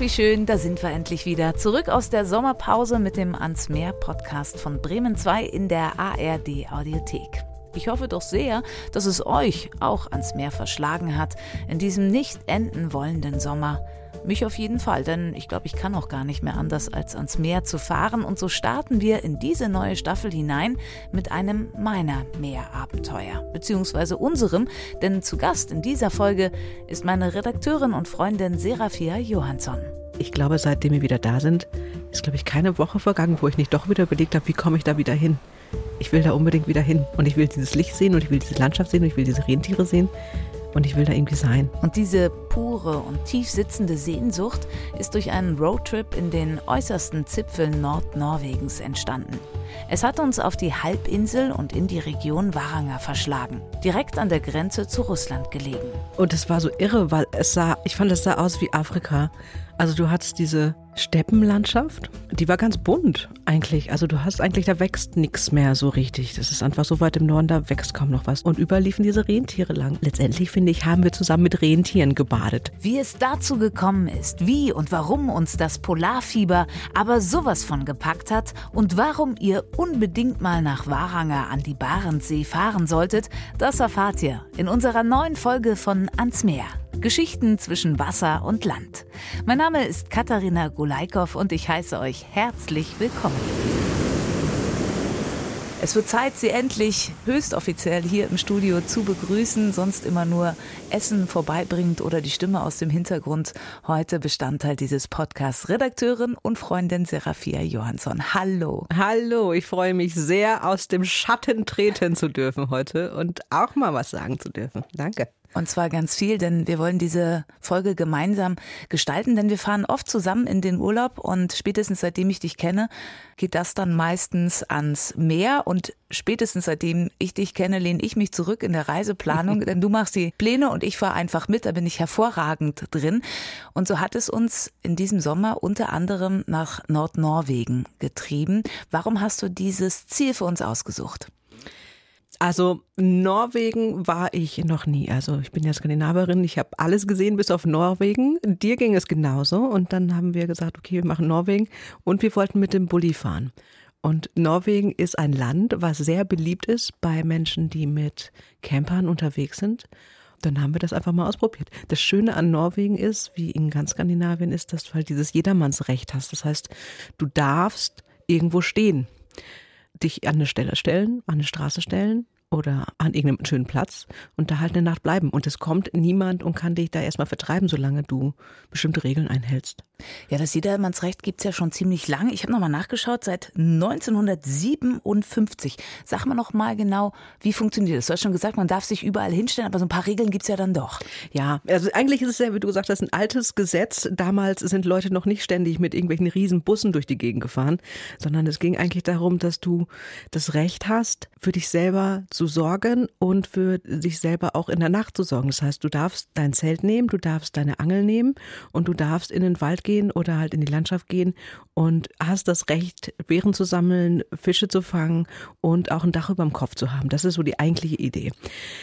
Wie schön, da sind wir endlich wieder. Zurück aus der Sommerpause mit dem Ans Meer Podcast von Bremen 2 in der ARD Audiothek. Ich hoffe doch sehr, dass es euch auch ans Meer verschlagen hat in diesem nicht enden wollenden Sommer. Mich auf jeden Fall, denn ich glaube, ich kann auch gar nicht mehr anders, als ans Meer zu fahren. Und so starten wir in diese neue Staffel hinein mit einem meiner Meerabenteuer, beziehungsweise unserem, denn zu Gast in dieser Folge ist meine Redakteurin und Freundin Serafia Johansson. Ich glaube, seitdem wir wieder da sind, ist, glaube ich, keine Woche vergangen, wo ich nicht doch wieder überlegt habe, wie komme ich da wieder hin. Ich will da unbedingt wieder hin. Und ich will dieses Licht sehen und ich will diese Landschaft sehen und ich will diese Rentiere sehen und ich will da irgendwie sein. Und diese pure und tief sitzende Sehnsucht ist durch einen Roadtrip in den äußersten Zipfeln Nordnorwegens entstanden. Es hat uns auf die Halbinsel und in die Region Varanger verschlagen, direkt an der Grenze zu Russland gelegen. Und es war so irre, weil es sah, ich fand, es sah aus wie Afrika. Also du hattest diese Steppenlandschaft, die war ganz bunt eigentlich. Also du hast eigentlich, da wächst nichts mehr so richtig. Das ist einfach so weit im Norden, da wächst kaum noch was. Und überall liefen diese Rentiere lang. Letztendlich, finde ich, haben wir zusammen mit Rentieren gebadet. Wie es dazu gekommen ist, wie und warum uns das Polarfieber aber sowas von gepackt hat und warum ihr unbedingt mal nach Waranger an die Barentssee fahren solltet, das erfahrt ihr in unserer neuen Folge von Ans Meer. Geschichten zwischen Wasser und Land. Mein Name ist Katharina Gulaikow und ich heiße euch herzlich willkommen. Es wird Zeit, Sie endlich höchstoffiziell hier im Studio zu begrüßen, sonst immer nur Essen vorbeibringend oder die Stimme aus dem Hintergrund. Heute Bestandteil dieses Podcasts Redakteurin und Freundin Serafia Johansson. Hallo. Hallo, ich freue mich sehr, aus dem Schatten treten zu dürfen heute und auch mal was sagen zu dürfen. Danke. Und zwar ganz viel, denn wir wollen diese Folge gemeinsam gestalten, denn wir fahren oft zusammen in den Urlaub und spätestens seitdem ich dich kenne, geht das dann meistens ans Meer und spätestens seitdem ich dich kenne, lehne ich mich zurück in der Reiseplanung, denn du machst die Pläne und ich fahre einfach mit, da bin ich hervorragend drin. Und so hat es uns in diesem Sommer unter anderem nach Nordnorwegen getrieben. Warum hast du dieses Ziel für uns ausgesucht? Also Norwegen war ich noch nie. Also ich bin ja Skandinavierin, ich habe alles gesehen bis auf Norwegen. Dir ging es genauso und dann haben wir gesagt, okay, wir machen Norwegen und wir wollten mit dem Bulli fahren. Und Norwegen ist ein Land, was sehr beliebt ist bei Menschen, die mit Campern unterwegs sind. Dann haben wir das einfach mal ausprobiert. Das Schöne an Norwegen ist, wie in ganz Skandinavien, ist, dass du halt dieses Jedermannsrecht hast. Das heißt, du darfst irgendwo stehen dich an eine Stelle stellen, an eine Straße stellen oder an irgendeinem schönen Platz und da halt eine Nacht bleiben. Und es kommt niemand und kann dich da erstmal vertreiben, solange du bestimmte Regeln einhältst. Ja, das Jedermannsrecht gibt es ja schon ziemlich lange. Ich habe nochmal nachgeschaut, seit 1957. Sag mal noch mal genau, wie funktioniert das? Du hast schon gesagt, man darf sich überall hinstellen, aber so ein paar Regeln gibt es ja dann doch. Ja, also eigentlich ist es ja, wie du gesagt hast, ein altes Gesetz. Damals sind Leute noch nicht ständig mit irgendwelchen riesen Bussen durch die Gegend gefahren, sondern es ging eigentlich darum, dass du das Recht hast, für dich selber zu sorgen und für dich selber auch in der Nacht zu sorgen. Das heißt, du darfst dein Zelt nehmen, du darfst deine Angel nehmen und du darfst in den Wald gehen oder halt in die Landschaft gehen und hast das Recht, Beeren zu sammeln, Fische zu fangen und auch ein Dach über dem Kopf zu haben. Das ist so die eigentliche Idee.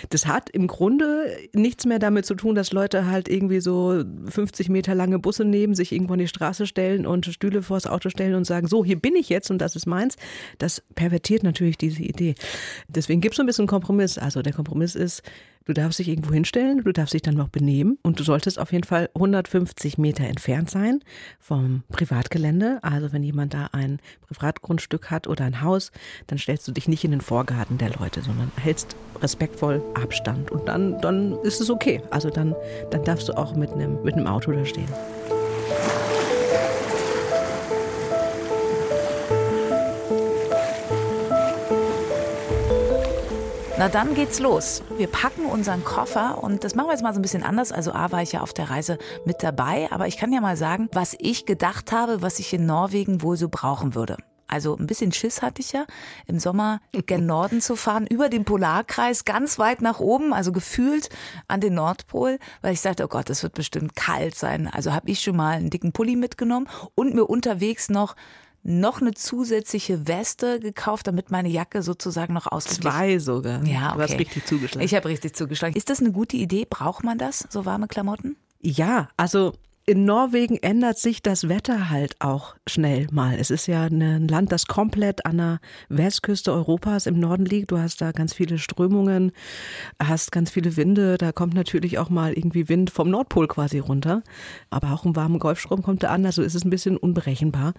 Das hat im Grunde nichts mehr damit zu tun, dass Leute halt irgendwie so 50 Meter lange Busse nehmen, sich irgendwo an die Straße stellen und Stühle vors Auto stellen und sagen, so, hier bin ich jetzt und das ist meins. Das pervertiert natürlich diese Idee. Deswegen gibt es so bisschen einen Kompromiss. Also der Kompromiss ist, Du darfst dich irgendwo hinstellen, du darfst dich dann noch benehmen und du solltest auf jeden Fall 150 Meter entfernt sein vom Privatgelände. Also wenn jemand da ein Privatgrundstück hat oder ein Haus, dann stellst du dich nicht in den Vorgarten der Leute, sondern hältst respektvoll Abstand und dann, dann ist es okay. Also dann, dann darfst du auch mit einem, mit einem Auto da stehen. Na dann geht's los. Wir packen unseren Koffer und das machen wir jetzt mal so ein bisschen anders. Also A war ich ja auf der Reise mit dabei, aber ich kann ja mal sagen, was ich gedacht habe, was ich in Norwegen wohl so brauchen würde. Also ein bisschen Schiss hatte ich ja, im Sommer gen Norden zu fahren, über den Polarkreis, ganz weit nach oben, also gefühlt an den Nordpol, weil ich sagte, oh Gott, das wird bestimmt kalt sein. Also habe ich schon mal einen dicken Pulli mitgenommen und mir unterwegs noch noch eine zusätzliche Weste gekauft, damit meine Jacke sozusagen noch ausgeglichen Zwei sogar. Ja, okay. Du hast richtig zugeschlagen. Ich habe richtig zugeschlagen. Ist das eine gute Idee? Braucht man das, so warme Klamotten? Ja, also in Norwegen ändert sich das Wetter halt auch schnell mal. Es ist ja ein Land, das komplett an der Westküste Europas im Norden liegt. Du hast da ganz viele Strömungen, hast ganz viele Winde. Da kommt natürlich auch mal irgendwie Wind vom Nordpol quasi runter. Aber auch ein warmer Golfstrom kommt da an. Also ist es ein bisschen unberechenbar.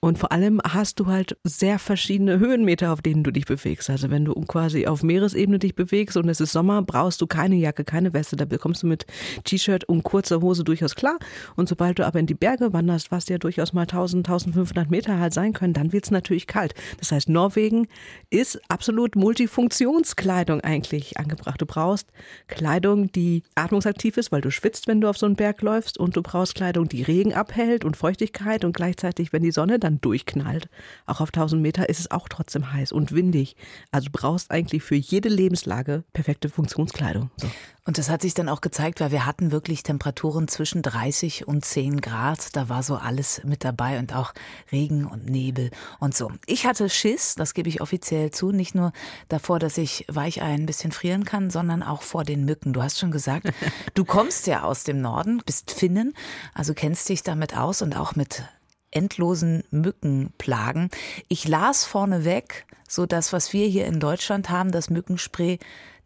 Und vor allem hast du halt sehr verschiedene Höhenmeter, auf denen du dich bewegst. Also wenn du quasi auf Meeresebene dich bewegst und es ist Sommer, brauchst du keine Jacke, keine Weste. Da bekommst du mit T-Shirt und kurzer Hose durchaus klar. Und sobald du aber in die Berge wanderst, was ja durchaus mal 1000, 1500 Meter halt sein können, dann wird es natürlich kalt. Das heißt, Norwegen ist absolut Multifunktionskleidung eigentlich angebracht. Du brauchst Kleidung, die atmungsaktiv ist, weil du schwitzt, wenn du auf so einen Berg läufst. Und du brauchst Kleidung, die Regen abhält und Feuchtigkeit. Und gleichzeitig, wenn die Sonne dann durchknallt. Auch auf 1000 Meter ist es auch trotzdem heiß und windig. Also du brauchst eigentlich für jede Lebenslage perfekte Funktionskleidung. So. Und das hat sich dann auch gezeigt, weil wir hatten wirklich Temperaturen zwischen 30 und 10 Grad. Da war so alles mit dabei und auch Regen und Nebel und so. Ich hatte Schiss, das gebe ich offiziell zu, nicht nur davor, dass ich Weichei ein bisschen frieren kann, sondern auch vor den Mücken. Du hast schon gesagt, du kommst ja aus dem Norden, bist Finnen, also kennst dich damit aus und auch mit endlosen Mückenplagen. Ich las vorneweg, so das, was wir hier in Deutschland haben, das Mückenspray,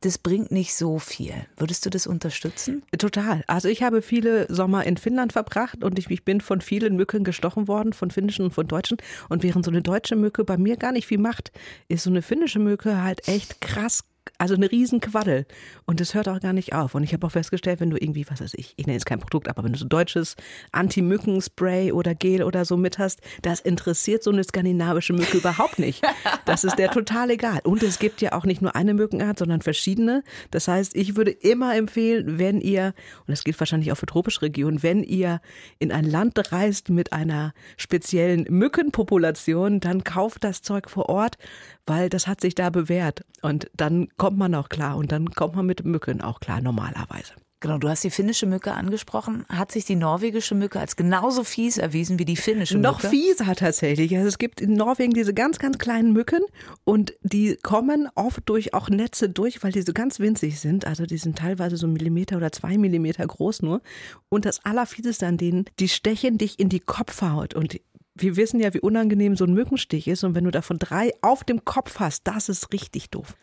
das bringt nicht so viel. Würdest du das unterstützen? Total. Also ich habe viele Sommer in Finnland verbracht und ich, ich, bin von vielen Mücken gestochen worden, von finnischen und von deutschen. Und während so eine deutsche Mücke bei mir gar nicht viel macht, ist so eine finnische Mücke halt echt krass also eine riesen Quaddel. Und es hört auch gar nicht auf. Und ich habe auch festgestellt, wenn du irgendwie, was weiß ich, ich nenne jetzt kein Produkt, aber wenn du so deutsches Anti-Mücken-Spray oder Gel oder so mit hast, das interessiert so eine skandinavische Mücke überhaupt nicht. Das ist der total egal. Und es gibt ja auch nicht nur eine Mückenart, sondern verschiedene. Das heißt, ich würde immer empfehlen, wenn ihr, und das gilt wahrscheinlich auch für tropische Regionen, wenn ihr in ein Land reist mit einer speziellen Mückenpopulation, dann kauft das Zeug vor Ort, weil das hat sich da bewährt. Und dann kommt man auch klar und dann kommt man mit Mücken auch klar normalerweise. Genau, du hast die finnische Mücke angesprochen. Hat sich die norwegische Mücke als genauso fies erwiesen wie die finnische Mücke? Noch fieser tatsächlich. Also es gibt in Norwegen diese ganz, ganz kleinen Mücken und die kommen oft durch auch Netze durch, weil die so ganz winzig sind. Also die sind teilweise so Millimeter oder zwei Millimeter groß nur. Und das Allerfieseste an denen, die stechen dich in die Kopfhaut und wir wissen ja, wie unangenehm so ein Mückenstich ist. Und wenn du davon drei auf dem Kopf hast, das ist richtig doof.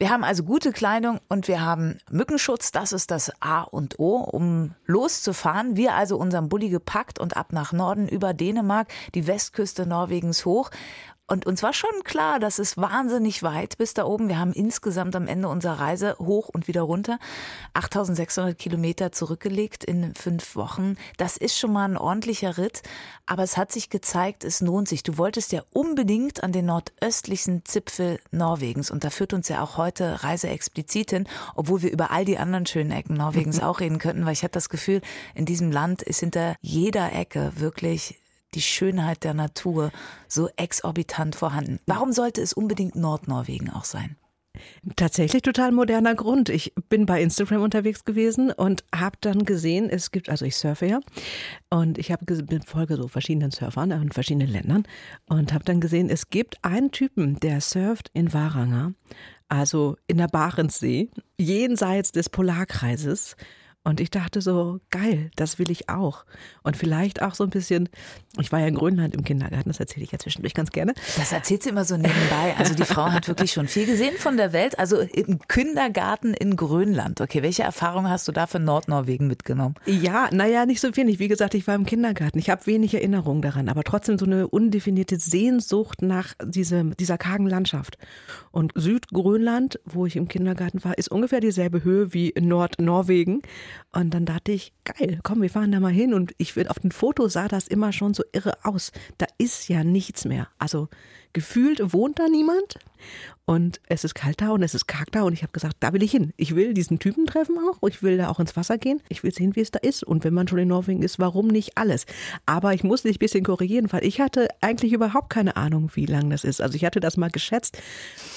Wir haben also gute Kleidung und wir haben Mückenschutz. Das ist das A und O, um loszufahren. Wir also unseren Bulli gepackt und ab nach Norden über Dänemark, die Westküste Norwegens hoch. Und uns war schon klar, das ist wahnsinnig weit bis da oben. Wir haben insgesamt am Ende unserer Reise hoch und wieder runter 8600 Kilometer zurückgelegt in fünf Wochen. Das ist schon mal ein ordentlicher Ritt. Aber es hat sich gezeigt, es lohnt sich. Du wolltest ja unbedingt an den nordöstlichsten Zipfel Norwegens. Und da führt uns ja auch heute Reise explizit hin, obwohl wir über all die anderen schönen Ecken Norwegens auch reden könnten, weil ich hatte das Gefühl, in diesem Land ist hinter jeder Ecke wirklich die Schönheit der Natur so exorbitant vorhanden. Warum sollte es unbedingt Nordnorwegen auch sein? Tatsächlich total moderner Grund. Ich bin bei Instagram unterwegs gewesen und habe dann gesehen, es gibt, also ich surfe ja, und ich habe folge so verschiedenen Surfern in verschiedenen Ländern und habe dann gesehen, es gibt einen Typen, der surft in Varanger, also in der Barentssee, jenseits des Polarkreises und ich dachte so, geil, das will ich auch. Und vielleicht auch so ein bisschen, ich war ja in Grönland im Kindergarten, das erzähle ich ja zwischendurch ganz gerne. Das erzählt sie immer so nebenbei. Also die Frau hat wirklich schon viel gesehen von der Welt. Also im Kindergarten in Grönland. Okay, welche Erfahrung hast du da für Nordnorwegen mitgenommen? Ja, naja, nicht so wenig. Wie gesagt, ich war im Kindergarten. Ich habe wenig Erinnerungen daran, aber trotzdem so eine undefinierte Sehnsucht nach diese, dieser kargen Landschaft. Und Südgrönland, wo ich im Kindergarten war, ist ungefähr dieselbe Höhe wie Nordnorwegen. Und dann dachte ich, geil, komm, wir fahren da mal hin. Und ich auf dem Foto sah das immer schon so irre aus. Da ist ja nichts mehr. Also gefühlt wohnt da niemand. Und es ist kalt da und es ist karg da und ich habe gesagt, da will ich hin. Ich will diesen Typen treffen auch. Ich will da auch ins Wasser gehen. Ich will sehen, wie es da ist. Und wenn man schon in Norwegen ist, warum nicht alles? Aber ich muss dich ein bisschen korrigieren, weil ich hatte eigentlich überhaupt keine Ahnung, wie lang das ist. Also ich hatte das mal geschätzt.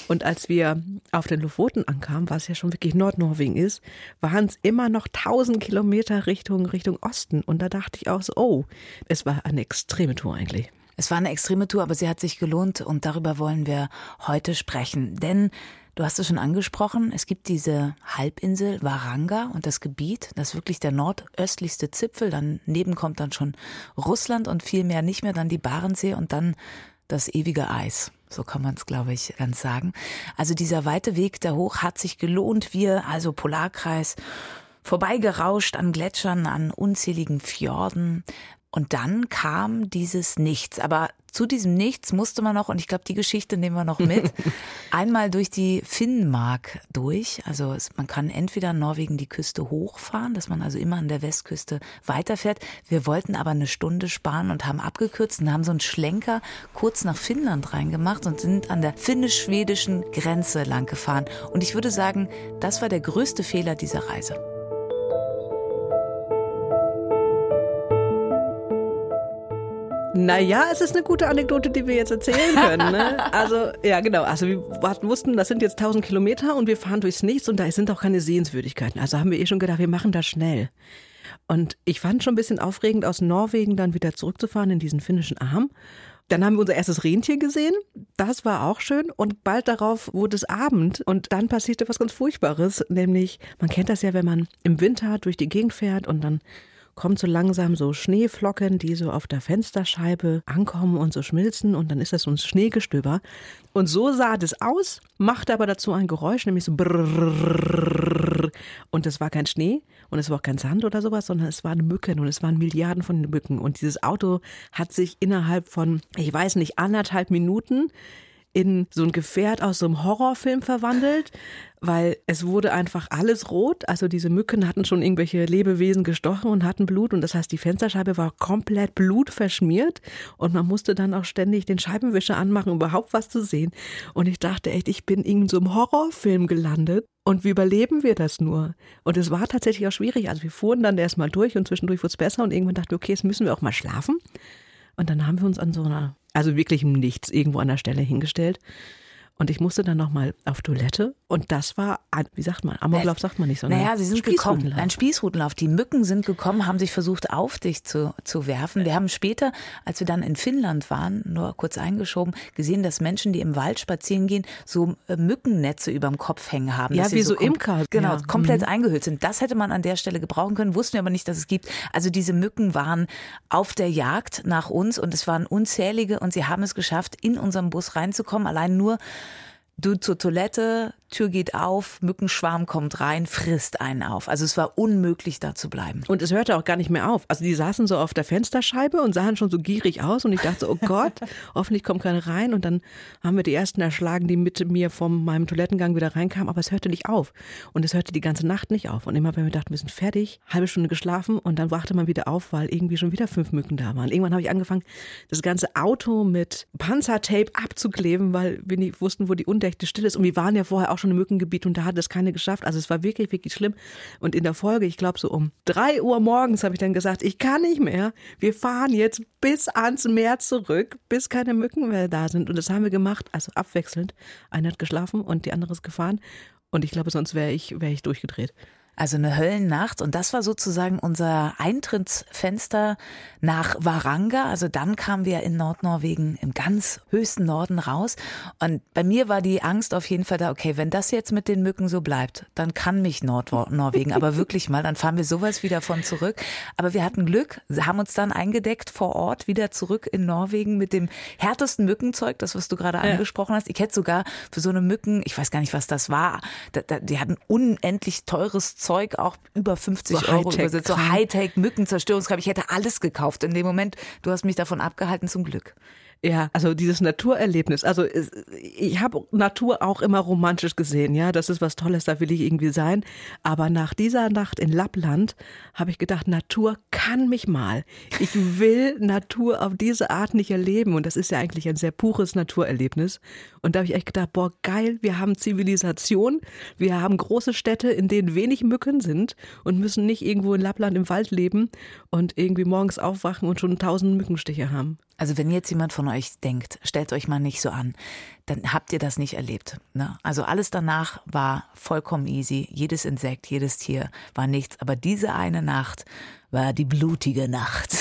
Und als wir auf den Lofoten ankamen, was ja schon wirklich Nordnorwegen ist, waren es immer noch 1000 Kilometer Richtung, Richtung Osten. Und da dachte ich auch so, oh, es war eine extreme Tour eigentlich. Es war eine extreme Tour, aber sie hat sich gelohnt und darüber wollen wir heute sprechen. Denn du hast es schon angesprochen, es gibt diese Halbinsel Waranga und das Gebiet, das ist wirklich der nordöstlichste Zipfel. Daneben kommt dann schon Russland und viel mehr nicht mehr, dann die Barentssee und dann das ewige Eis. So kann man es, glaube ich, ganz sagen. Also dieser weite Weg da hoch hat sich gelohnt. Wir, also Polarkreis, vorbeigerauscht an Gletschern, an unzähligen Fjorden. Und dann kam dieses Nichts. Aber zu diesem Nichts musste man noch, und ich glaube, die Geschichte nehmen wir noch mit, einmal durch die Finnmark durch. Also es, man kann entweder in Norwegen die Küste hochfahren, dass man also immer an der Westküste weiterfährt. Wir wollten aber eine Stunde sparen und haben abgekürzt und haben so einen Schlenker kurz nach Finnland reingemacht und sind an der finnisch-schwedischen Grenze lang gefahren. Und ich würde sagen, das war der größte Fehler dieser Reise. Naja, es ist eine gute Anekdote, die wir jetzt erzählen können. Ne? Also, ja, genau. Also, wir wussten, das sind jetzt 1000 Kilometer und wir fahren durchs Nichts und da sind auch keine Sehenswürdigkeiten. Also haben wir eh schon gedacht, wir machen das schnell. Und ich fand schon ein bisschen aufregend, aus Norwegen dann wieder zurückzufahren in diesen finnischen Arm. Dann haben wir unser erstes Rentier gesehen. Das war auch schön. Und bald darauf wurde es Abend. Und dann passierte was ganz Furchtbares. Nämlich, man kennt das ja, wenn man im Winter durch die Gegend fährt und dann kommt so langsam so Schneeflocken, die so auf der Fensterscheibe ankommen und so schmilzen und dann ist das so ein Schneegestöber. Und so sah das aus, machte aber dazu ein Geräusch, nämlich so brrrr. Und es war kein Schnee und es war auch kein Sand oder sowas, sondern es waren Mücken und es waren Milliarden von Mücken. Und dieses Auto hat sich innerhalb von, ich weiß nicht, anderthalb Minuten in so ein Gefährt aus so einem Horrorfilm verwandelt, weil es wurde einfach alles rot. Also diese Mücken hatten schon irgendwelche Lebewesen gestochen und hatten Blut und das heißt, die Fensterscheibe war komplett blutverschmiert und man musste dann auch ständig den Scheibenwischer anmachen, um überhaupt was zu sehen. Und ich dachte echt, ich bin in so einem Horrorfilm gelandet. Und wie überleben wir das nur? Und es war tatsächlich auch schwierig. Also wir fuhren dann erstmal durch und zwischendurch wurde es besser und irgendwann dachten wir, okay, jetzt müssen wir auch mal schlafen. Und dann haben wir uns an so einer also wirklich Nichts irgendwo an der Stelle hingestellt. Und ich musste dann nochmal auf Toilette und das war, wie sagt man, Amoklauf sagt man nicht, sondern Naja, sie sind gekommen, ein Spießrutenlauf. Die Mücken sind gekommen, haben sich versucht auf dich zu, zu werfen. Wir haben später, als wir dann in Finnland waren, nur kurz eingeschoben, gesehen, dass Menschen, die im Wald spazieren gehen, so äh, Mückennetze überm Kopf hängen haben. Ja, wie so, so Imker. Genau, ja. komplett mhm. eingehüllt sind. Das hätte man an der Stelle gebrauchen können, wussten wir aber nicht, dass es gibt. Also diese Mücken waren auf der Jagd nach uns und es waren unzählige und sie haben es geschafft, in unserem Bus reinzukommen. Allein nur du zur Toilette, Tür geht auf, Mückenschwarm kommt rein, frisst einen auf. Also es war unmöglich, da zu bleiben. Und es hörte auch gar nicht mehr auf. Also die saßen so auf der Fensterscheibe und sahen schon so gierig aus und ich dachte, oh Gott, hoffentlich kommt keiner rein. Und dann haben wir die ersten erschlagen, die mit mir von meinem Toilettengang wieder reinkamen, aber es hörte nicht auf. Und es hörte die ganze Nacht nicht auf. Und immer wenn wir dachten, wir sind fertig, halbe Stunde geschlafen und dann wachte man wieder auf, weil irgendwie schon wieder fünf Mücken da waren. Irgendwann habe ich angefangen, das ganze Auto mit Panzertape abzukleben, weil wir nicht wussten, wo die Undächte still ist. Und wir waren ja vorher auch schon im Mückengebiet und da hat es keine geschafft. Also es war wirklich, wirklich schlimm. Und in der Folge, ich glaube so um drei Uhr morgens habe ich dann gesagt, ich kann nicht mehr. Wir fahren jetzt bis ans Meer zurück, bis keine Mücken mehr da sind. Und das haben wir gemacht, also abwechselnd. Einer hat geschlafen und die andere ist gefahren. Und ich glaube, sonst wäre ich, wäre ich durchgedreht. Also eine Höllennacht und das war sozusagen unser Eintrittsfenster nach Varanga. Also dann kamen wir in Nordnorwegen im ganz höchsten Norden raus und bei mir war die Angst auf jeden Fall da, okay, wenn das jetzt mit den Mücken so bleibt, dann kann mich Nordnorwegen aber wirklich mal, dann fahren wir sowas wieder von zurück. Aber wir hatten Glück, haben uns dann eingedeckt vor Ort wieder zurück in Norwegen mit dem härtesten Mückenzeug, das was du gerade ja. angesprochen hast. Ich hätte sogar für so eine Mücken, ich weiß gar nicht, was das war, die hatten unendlich teures Zeug, auch über 50 so Euro übersetzt. So Hightech, Mückenzerstörungskram. Ich hätte alles gekauft in dem Moment. Du hast mich davon abgehalten, zum Glück. Ja, also dieses Naturerlebnis. Also ich habe Natur auch immer romantisch gesehen, ja, das ist was Tolles, da will ich irgendwie sein. Aber nach dieser Nacht in Lappland habe ich gedacht, Natur kann mich mal. Ich will Natur auf diese Art nicht erleben. Und das ist ja eigentlich ein sehr pures Naturerlebnis. Und da habe ich echt gedacht, boah, geil, wir haben Zivilisation, wir haben große Städte, in denen wenig Mücken sind und müssen nicht irgendwo in Lappland im Wald leben und irgendwie morgens aufwachen und schon tausend Mückenstiche haben. Also wenn jetzt jemand von euch denkt, stellt euch mal nicht so an, dann habt ihr das nicht erlebt. Ne? Also alles danach war vollkommen easy. Jedes Insekt, jedes Tier war nichts. Aber diese eine Nacht war die blutige Nacht,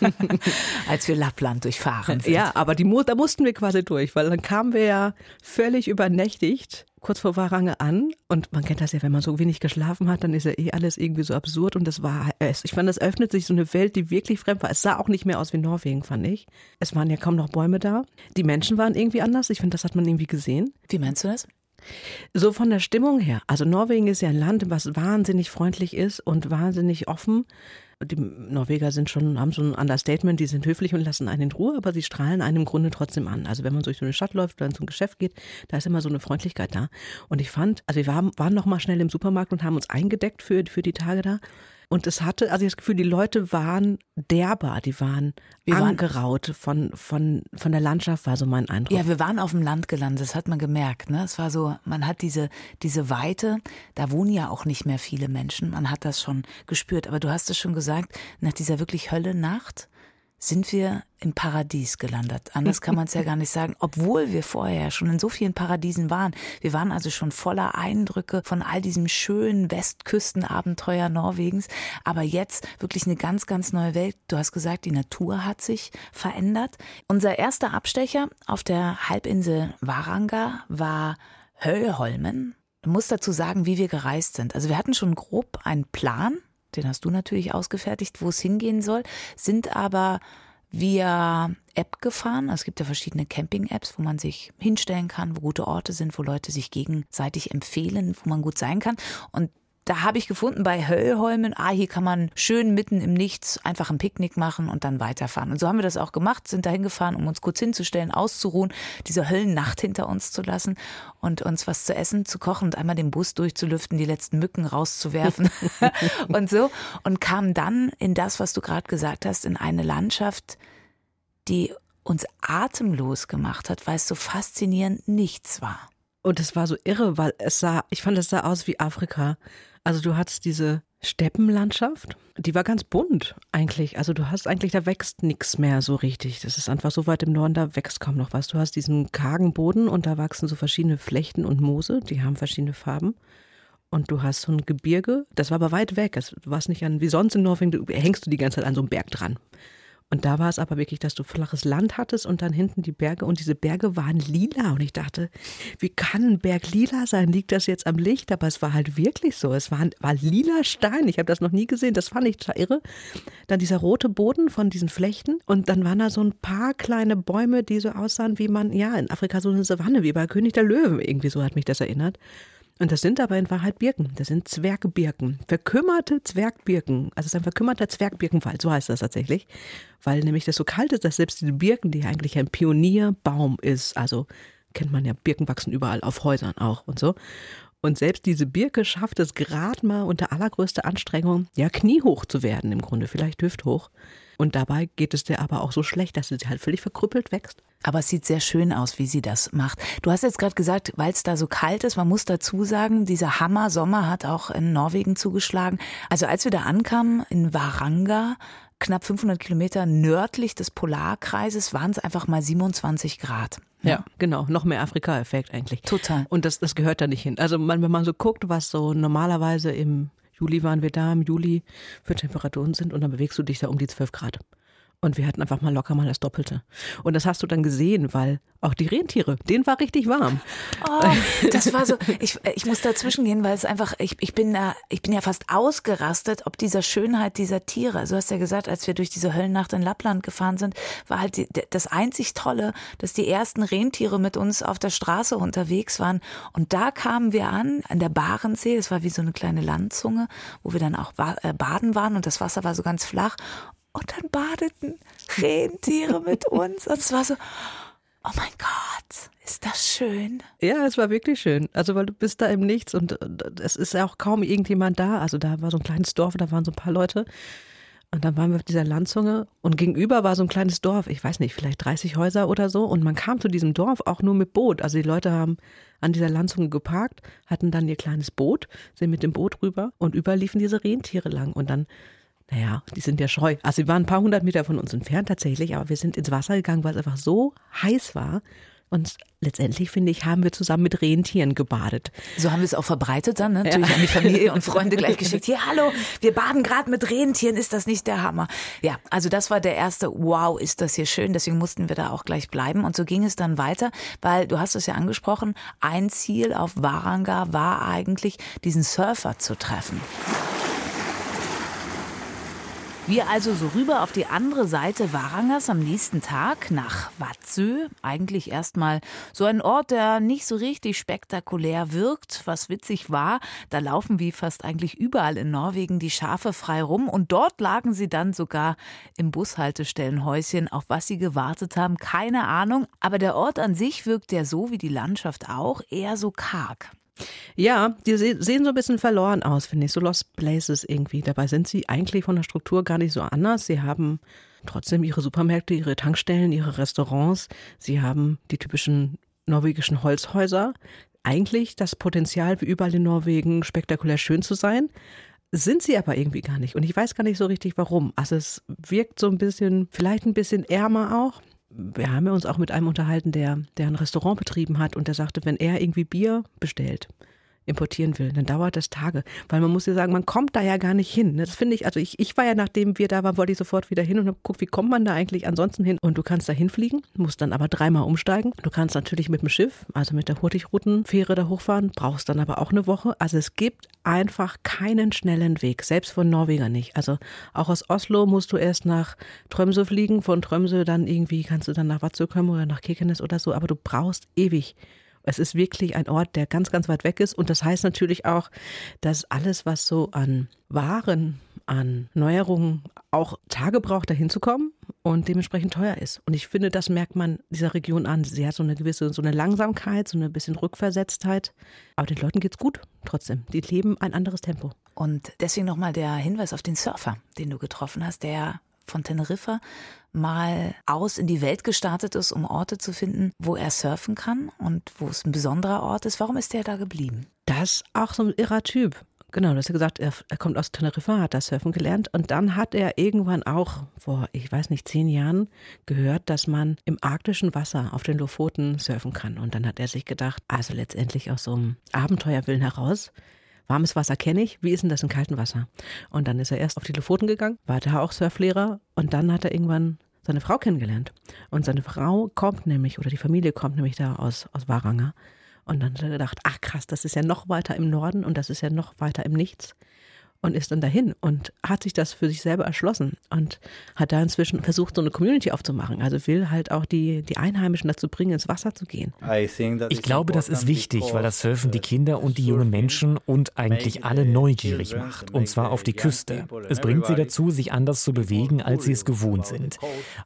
als wir Lappland durchfahren sind. Ja, aber die, da mussten wir quasi durch, weil dann kamen wir ja völlig übernächtigt kurz vor Warange an und man kennt das ja, wenn man so wenig geschlafen hat, dann ist ja eh alles irgendwie so absurd und das war es. Ich fand, es öffnet sich so eine Welt, die wirklich fremd war. Es sah auch nicht mehr aus wie Norwegen, fand ich. Es waren ja kaum noch Bäume da. Die Menschen waren irgendwie anders. Ich finde, das hat man irgendwie gesehen. Wie meinst du das? So von der Stimmung her. Also Norwegen ist ja ein Land, was wahnsinnig freundlich ist und wahnsinnig offen. Die Norweger sind schon, haben so ein Understatement, die sind höflich und lassen einen in Ruhe, aber sie strahlen einen im Grunde trotzdem an. Also wenn man durch so eine Stadt läuft oder in so Geschäft geht, da ist immer so eine Freundlichkeit da. Und ich fand, also wir waren, waren noch schnell im Supermarkt und haben uns eingedeckt für, für die Tage da. Und es hatte, also ich das Gefühl, die Leute waren derbar, die waren wir angeraut von, von, von der Landschaft, war so mein Eindruck. Ja, wir waren auf dem Land gelandet, das hat man gemerkt. Ne? Es war so, man hat diese, diese Weite, da wohnen ja auch nicht mehr viele Menschen, man hat das schon gespürt. Aber du hast es schon gesagt, nach dieser wirklich Höllennacht, sind wir im Paradies gelandet. Anders kann man es ja gar nicht sagen, obwohl wir vorher schon in so vielen Paradiesen waren. Wir waren also schon voller Eindrücke von all diesem schönen Westküstenabenteuer Norwegens. Aber jetzt wirklich eine ganz, ganz neue Welt. Du hast gesagt, die Natur hat sich verändert. Unser erster Abstecher auf der Halbinsel Varanga war Höllholmen. Ich muss dazu sagen, wie wir gereist sind. Also wir hatten schon grob einen Plan, den hast du natürlich ausgefertigt, wo es hingehen soll, sind aber via App gefahren. Also es gibt ja verschiedene Camping-Apps, wo man sich hinstellen kann, wo gute Orte sind, wo Leute sich gegenseitig empfehlen, wo man gut sein kann. Und da habe ich gefunden bei Höllholmen, ah, hier kann man schön mitten im Nichts einfach ein Picknick machen und dann weiterfahren. Und so haben wir das auch gemacht, sind dahin gefahren, um uns kurz hinzustellen, auszuruhen, diese Höllennacht hinter uns zu lassen und uns was zu essen zu kochen und einmal den Bus durchzulüften, die letzten Mücken rauszuwerfen und so. Und kamen dann in das, was du gerade gesagt hast, in eine Landschaft, die uns atemlos gemacht hat, weil es so faszinierend nichts war. Und es war so irre, weil es sah, ich fand, es sah aus wie Afrika. Also du hattest diese Steppenlandschaft, die war ganz bunt eigentlich. Also du hast eigentlich, da wächst nichts mehr so richtig. Das ist einfach so weit im Norden, da wächst kaum noch was. Du hast diesen kargen Boden und da wachsen so verschiedene Flechten und Moose, die haben verschiedene Farben. Und du hast so ein Gebirge, das war aber weit weg. Du warst nicht an, wie sonst in Norwegen, hängst du die ganze Zeit an so einem Berg dran. Und da war es aber wirklich, dass du flaches Land hattest und dann hinten die Berge und diese Berge waren lila. Und ich dachte, wie kann ein Berg lila sein? Liegt das jetzt am Licht? Aber es war halt wirklich so. Es war, war lila Stein. Ich habe das noch nie gesehen. Das fand ich irre. Dann dieser rote Boden von diesen Flechten. Und dann waren da so ein paar kleine Bäume, die so aussahen, wie man, ja, in Afrika so eine Savanne, wie bei König der Löwen. Irgendwie so hat mich das erinnert. Und das sind aber in Wahrheit Birken. Das sind Zwergbirken. Verkümmerte Zwergbirken. Also es ist ein verkümmerter Zwergbirkenwald, so heißt das tatsächlich. Weil nämlich das so kalt ist, dass selbst diese Birken, die eigentlich ein Pionierbaum ist, also kennt man ja, Birken wachsen überall, auf Häusern auch und so. Und selbst diese Birke schafft es gerade mal unter allergrößter Anstrengung, ja, kniehoch zu werden im Grunde, vielleicht hüfthoch. Und dabei geht es dir aber auch so schlecht, dass sie halt völlig verkrüppelt wächst. Aber es sieht sehr schön aus, wie sie das macht. Du hast jetzt gerade gesagt, weil es da so kalt ist, man muss dazu sagen, dieser Hammer Sommer hat auch in Norwegen zugeschlagen. Also als wir da ankamen in Varanga, knapp 500 Kilometer nördlich des Polarkreises, waren es einfach mal 27 Grad. Ja, ja genau. Noch mehr Afrika-Effekt eigentlich. Total. Und das, das gehört da nicht hin. Also man, wenn man so guckt, was so normalerweise im Juli waren wir da, im Juli für Temperaturen sind und dann bewegst du dich da um die 12 Grad. Und wir hatten einfach mal locker mal das Doppelte. Und das hast du dann gesehen, weil auch die Rentiere, denen war richtig warm. Oh, das war so, ich, ich muss dazwischen gehen, weil es einfach, ich, ich bin ich bin ja fast ausgerastet, ob dieser Schönheit dieser Tiere. Also du hast ja gesagt, als wir durch diese Höllennacht in Lappland gefahren sind, war halt die, das einzig Tolle, dass die ersten Rentiere mit uns auf der Straße unterwegs waren. Und da kamen wir an, an der Barentssee, das war wie so eine kleine Landzunge, wo wir dann auch äh, baden waren und das Wasser war so ganz flach. Und dann badeten Rentiere mit uns. Und es war so, oh mein Gott, ist das schön. Ja, es war wirklich schön. Also, weil du bist da im Nichts und es ist ja auch kaum irgendjemand da. Also, da war so ein kleines Dorf, da waren so ein paar Leute. Und dann waren wir auf dieser Landzunge und gegenüber war so ein kleines Dorf, ich weiß nicht, vielleicht 30 Häuser oder so. Und man kam zu diesem Dorf auch nur mit Boot. Also die Leute haben an dieser Landzunge geparkt, hatten dann ihr kleines Boot, sind mit dem Boot rüber und überliefen diese Rentiere lang. Und dann naja, die sind ja scheu. Also sie waren ein paar hundert Meter von uns entfernt tatsächlich, aber wir sind ins Wasser gegangen, weil es einfach so heiß war. Und letztendlich, finde ich, haben wir zusammen mit Rentieren gebadet. So haben wir es auch verbreitet dann, ne? natürlich ja. an die Familie und Freunde gleich geschickt. Hier, hallo, wir baden gerade mit Rentieren, ist das nicht der Hammer? Ja, also das war der erste, wow, ist das hier schön, deswegen mussten wir da auch gleich bleiben. Und so ging es dann weiter, weil du hast es ja angesprochen, ein Ziel auf Waranga war eigentlich, diesen Surfer zu treffen. Wir also so rüber auf die andere Seite Warangers am nächsten Tag nach Watzö. Eigentlich erstmal so ein Ort, der nicht so richtig spektakulär wirkt. Was witzig war, da laufen wie fast eigentlich überall in Norwegen die Schafe frei rum und dort lagen sie dann sogar im Bushaltestellenhäuschen, auf was sie gewartet haben. Keine Ahnung. Aber der Ort an sich wirkt ja so wie die Landschaft auch eher so karg. Ja, die sehen so ein bisschen verloren aus, finde ich, so Lost Places irgendwie. Dabei sind sie eigentlich von der Struktur gar nicht so anders. Sie haben trotzdem ihre Supermärkte, ihre Tankstellen, ihre Restaurants. Sie haben die typischen norwegischen Holzhäuser. Eigentlich das Potenzial, wie überall in Norwegen, spektakulär schön zu sein. Sind sie aber irgendwie gar nicht. Und ich weiß gar nicht so richtig warum. Also es wirkt so ein bisschen, vielleicht ein bisschen ärmer auch wir haben ja uns auch mit einem unterhalten, der, der ein Restaurant betrieben hat und der sagte, wenn er irgendwie Bier bestellt, importieren will, dann dauert das Tage. Weil man muss ja sagen, man kommt da ja gar nicht hin. Das finde ich, also ich, ich war ja, nachdem wir da waren, wollte ich sofort wieder hin und habe geguckt, wie kommt man da eigentlich ansonsten hin? Und du kannst da hinfliegen, musst dann aber dreimal umsteigen. Du kannst natürlich mit dem Schiff, also mit der Hurtigruten-Fähre da hochfahren, brauchst dann aber auch eine Woche. Also es gibt einfach keinen schnellen Weg, selbst von Norweger nicht. Also auch aus Oslo musst du erst nach Tromsø fliegen, von Tromsø dann irgendwie kannst du dann nach Vadsø kommen oder nach Kirkenes oder so, aber du brauchst ewig. Es ist wirklich ein Ort, der ganz, ganz weit weg ist. Und das heißt natürlich auch, dass alles, was so an Waren, an Neuerungen auch Tage braucht, dahin zu kommen und dementsprechend teuer ist. Und ich finde, das merkt man dieser Region an. Sie hat so eine gewisse, so eine Langsamkeit, so eine bisschen Rückversetztheit. Aber den Leuten geht's gut trotzdem. Die leben ein anderes Tempo. Und deswegen nochmal der Hinweis auf den Surfer, den du getroffen hast, der von Teneriffa mal aus in die Welt gestartet ist, um Orte zu finden, wo er surfen kann und wo es ein besonderer Ort ist. Warum ist der da geblieben? Das ist auch so ein irrer Typ. Genau, du hast ja gesagt, er, er, kommt aus Teneriffa, hat das Surfen gelernt und dann hat er irgendwann auch vor, ich weiß nicht, zehn Jahren gehört, dass man im arktischen Wasser auf den Lofoten surfen kann. Und dann hat er sich gedacht, also letztendlich aus so einem Abenteuerwillen heraus, Warmes Wasser kenne ich, wie ist denn das in kaltem Wasser? Und dann ist er erst auf die Lofoten gegangen, war da auch Surflehrer und dann hat er irgendwann seine Frau kennengelernt. Und seine Frau kommt nämlich, oder die Familie kommt nämlich da aus, aus Waranger. Und dann hat er gedacht, ach krass, das ist ja noch weiter im Norden und das ist ja noch weiter im Nichts und ist dann dahin und hat sich das für sich selber erschlossen und hat da inzwischen versucht, so eine Community aufzumachen. Also will halt auch die, die Einheimischen dazu bringen, ins Wasser zu gehen. Ich glaube, das ist wichtig, weil das Surfen die Kinder und die jungen Menschen und eigentlich alle neugierig macht. Und zwar auf die Küste. Es bringt sie dazu, sich anders zu bewegen, als sie es gewohnt sind.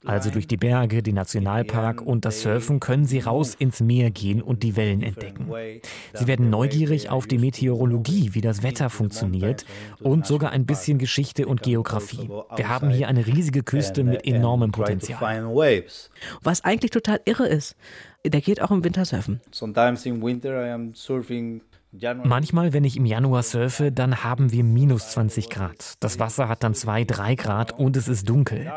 Also durch die Berge, den Nationalpark und das Surfen können sie raus ins Meer gehen und die Wellen entdecken. Sie werden neugierig auf die Meteorologie, wie das Wetter funktioniert und sogar ein bisschen Geschichte und Geografie. Wir haben hier eine riesige Küste mit enormem Potenzial. Was eigentlich total irre ist, der geht auch im Winter surfen. Sometimes in winter I am surfing Manchmal, wenn ich im Januar surfe, dann haben wir minus 20 Grad. Das Wasser hat dann 2, 3 Grad und es ist dunkel.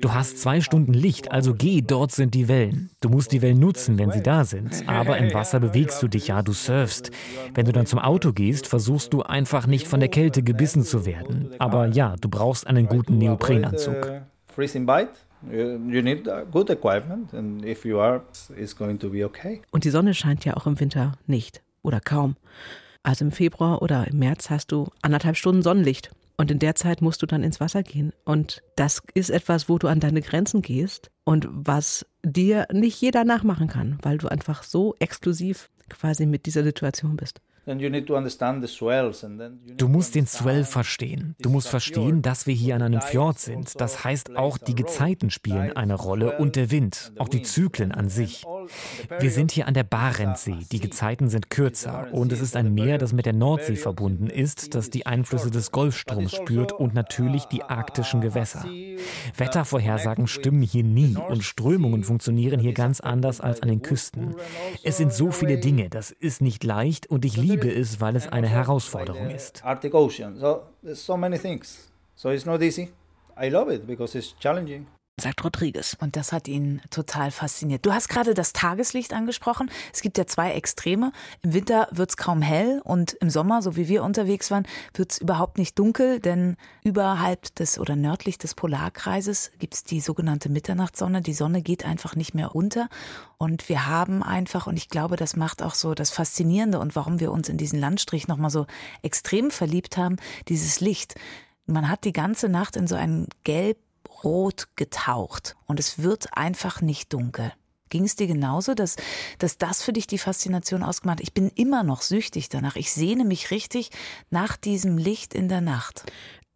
Du hast zwei Stunden Licht, also geh, dort sind die Wellen. Du musst die Wellen nutzen, wenn sie da sind. Aber im Wasser bewegst du dich ja, du surfst. Wenn du dann zum Auto gehst, versuchst du einfach nicht von der Kälte gebissen zu werden. Aber ja, du brauchst einen guten Neoprenanzug. Und die Sonne scheint ja auch im Winter nicht oder kaum. Also im Februar oder im März hast du anderthalb Stunden Sonnenlicht. Und in der Zeit musst du dann ins Wasser gehen. Und das ist etwas, wo du an deine Grenzen gehst und was dir nicht jeder nachmachen kann, weil du einfach so exklusiv quasi mit dieser Situation bist. Du musst den Swell verstehen. Du musst verstehen, dass wir hier an einem Fjord sind. Das heißt, auch die Gezeiten spielen eine Rolle und der Wind, auch die Zyklen an sich. Wir sind hier an der Barentssee. Die Gezeiten sind kürzer und es ist ein Meer, das mit der Nordsee verbunden ist, das die Einflüsse des Golfstroms spürt und natürlich die arktischen Gewässer. Wettervorhersagen stimmen hier nie und Strömungen funktionieren hier ganz anders als an den Küsten. Es sind so viele Dinge, das ist nicht leicht und ich liebe liebe es, weil es eine Herausforderung ist. So it's not easy. I love it because it's challenging sagt Rodriguez. Und das hat ihn total fasziniert. Du hast gerade das Tageslicht angesprochen. Es gibt ja zwei Extreme. Im Winter wird es kaum hell und im Sommer, so wie wir unterwegs waren, wird es überhaupt nicht dunkel, denn überhalb des oder nördlich des Polarkreises gibt es die sogenannte Mitternachtssonne. Die Sonne geht einfach nicht mehr unter und wir haben einfach, und ich glaube, das macht auch so das Faszinierende und warum wir uns in diesen Landstrich nochmal so extrem verliebt haben, dieses Licht. Man hat die ganze Nacht in so einem gelb rot getaucht und es wird einfach nicht dunkel. Ging es dir genauso, dass, dass das für dich die Faszination ausgemacht hat? Ich bin immer noch süchtig danach. Ich sehne mich richtig nach diesem Licht in der Nacht.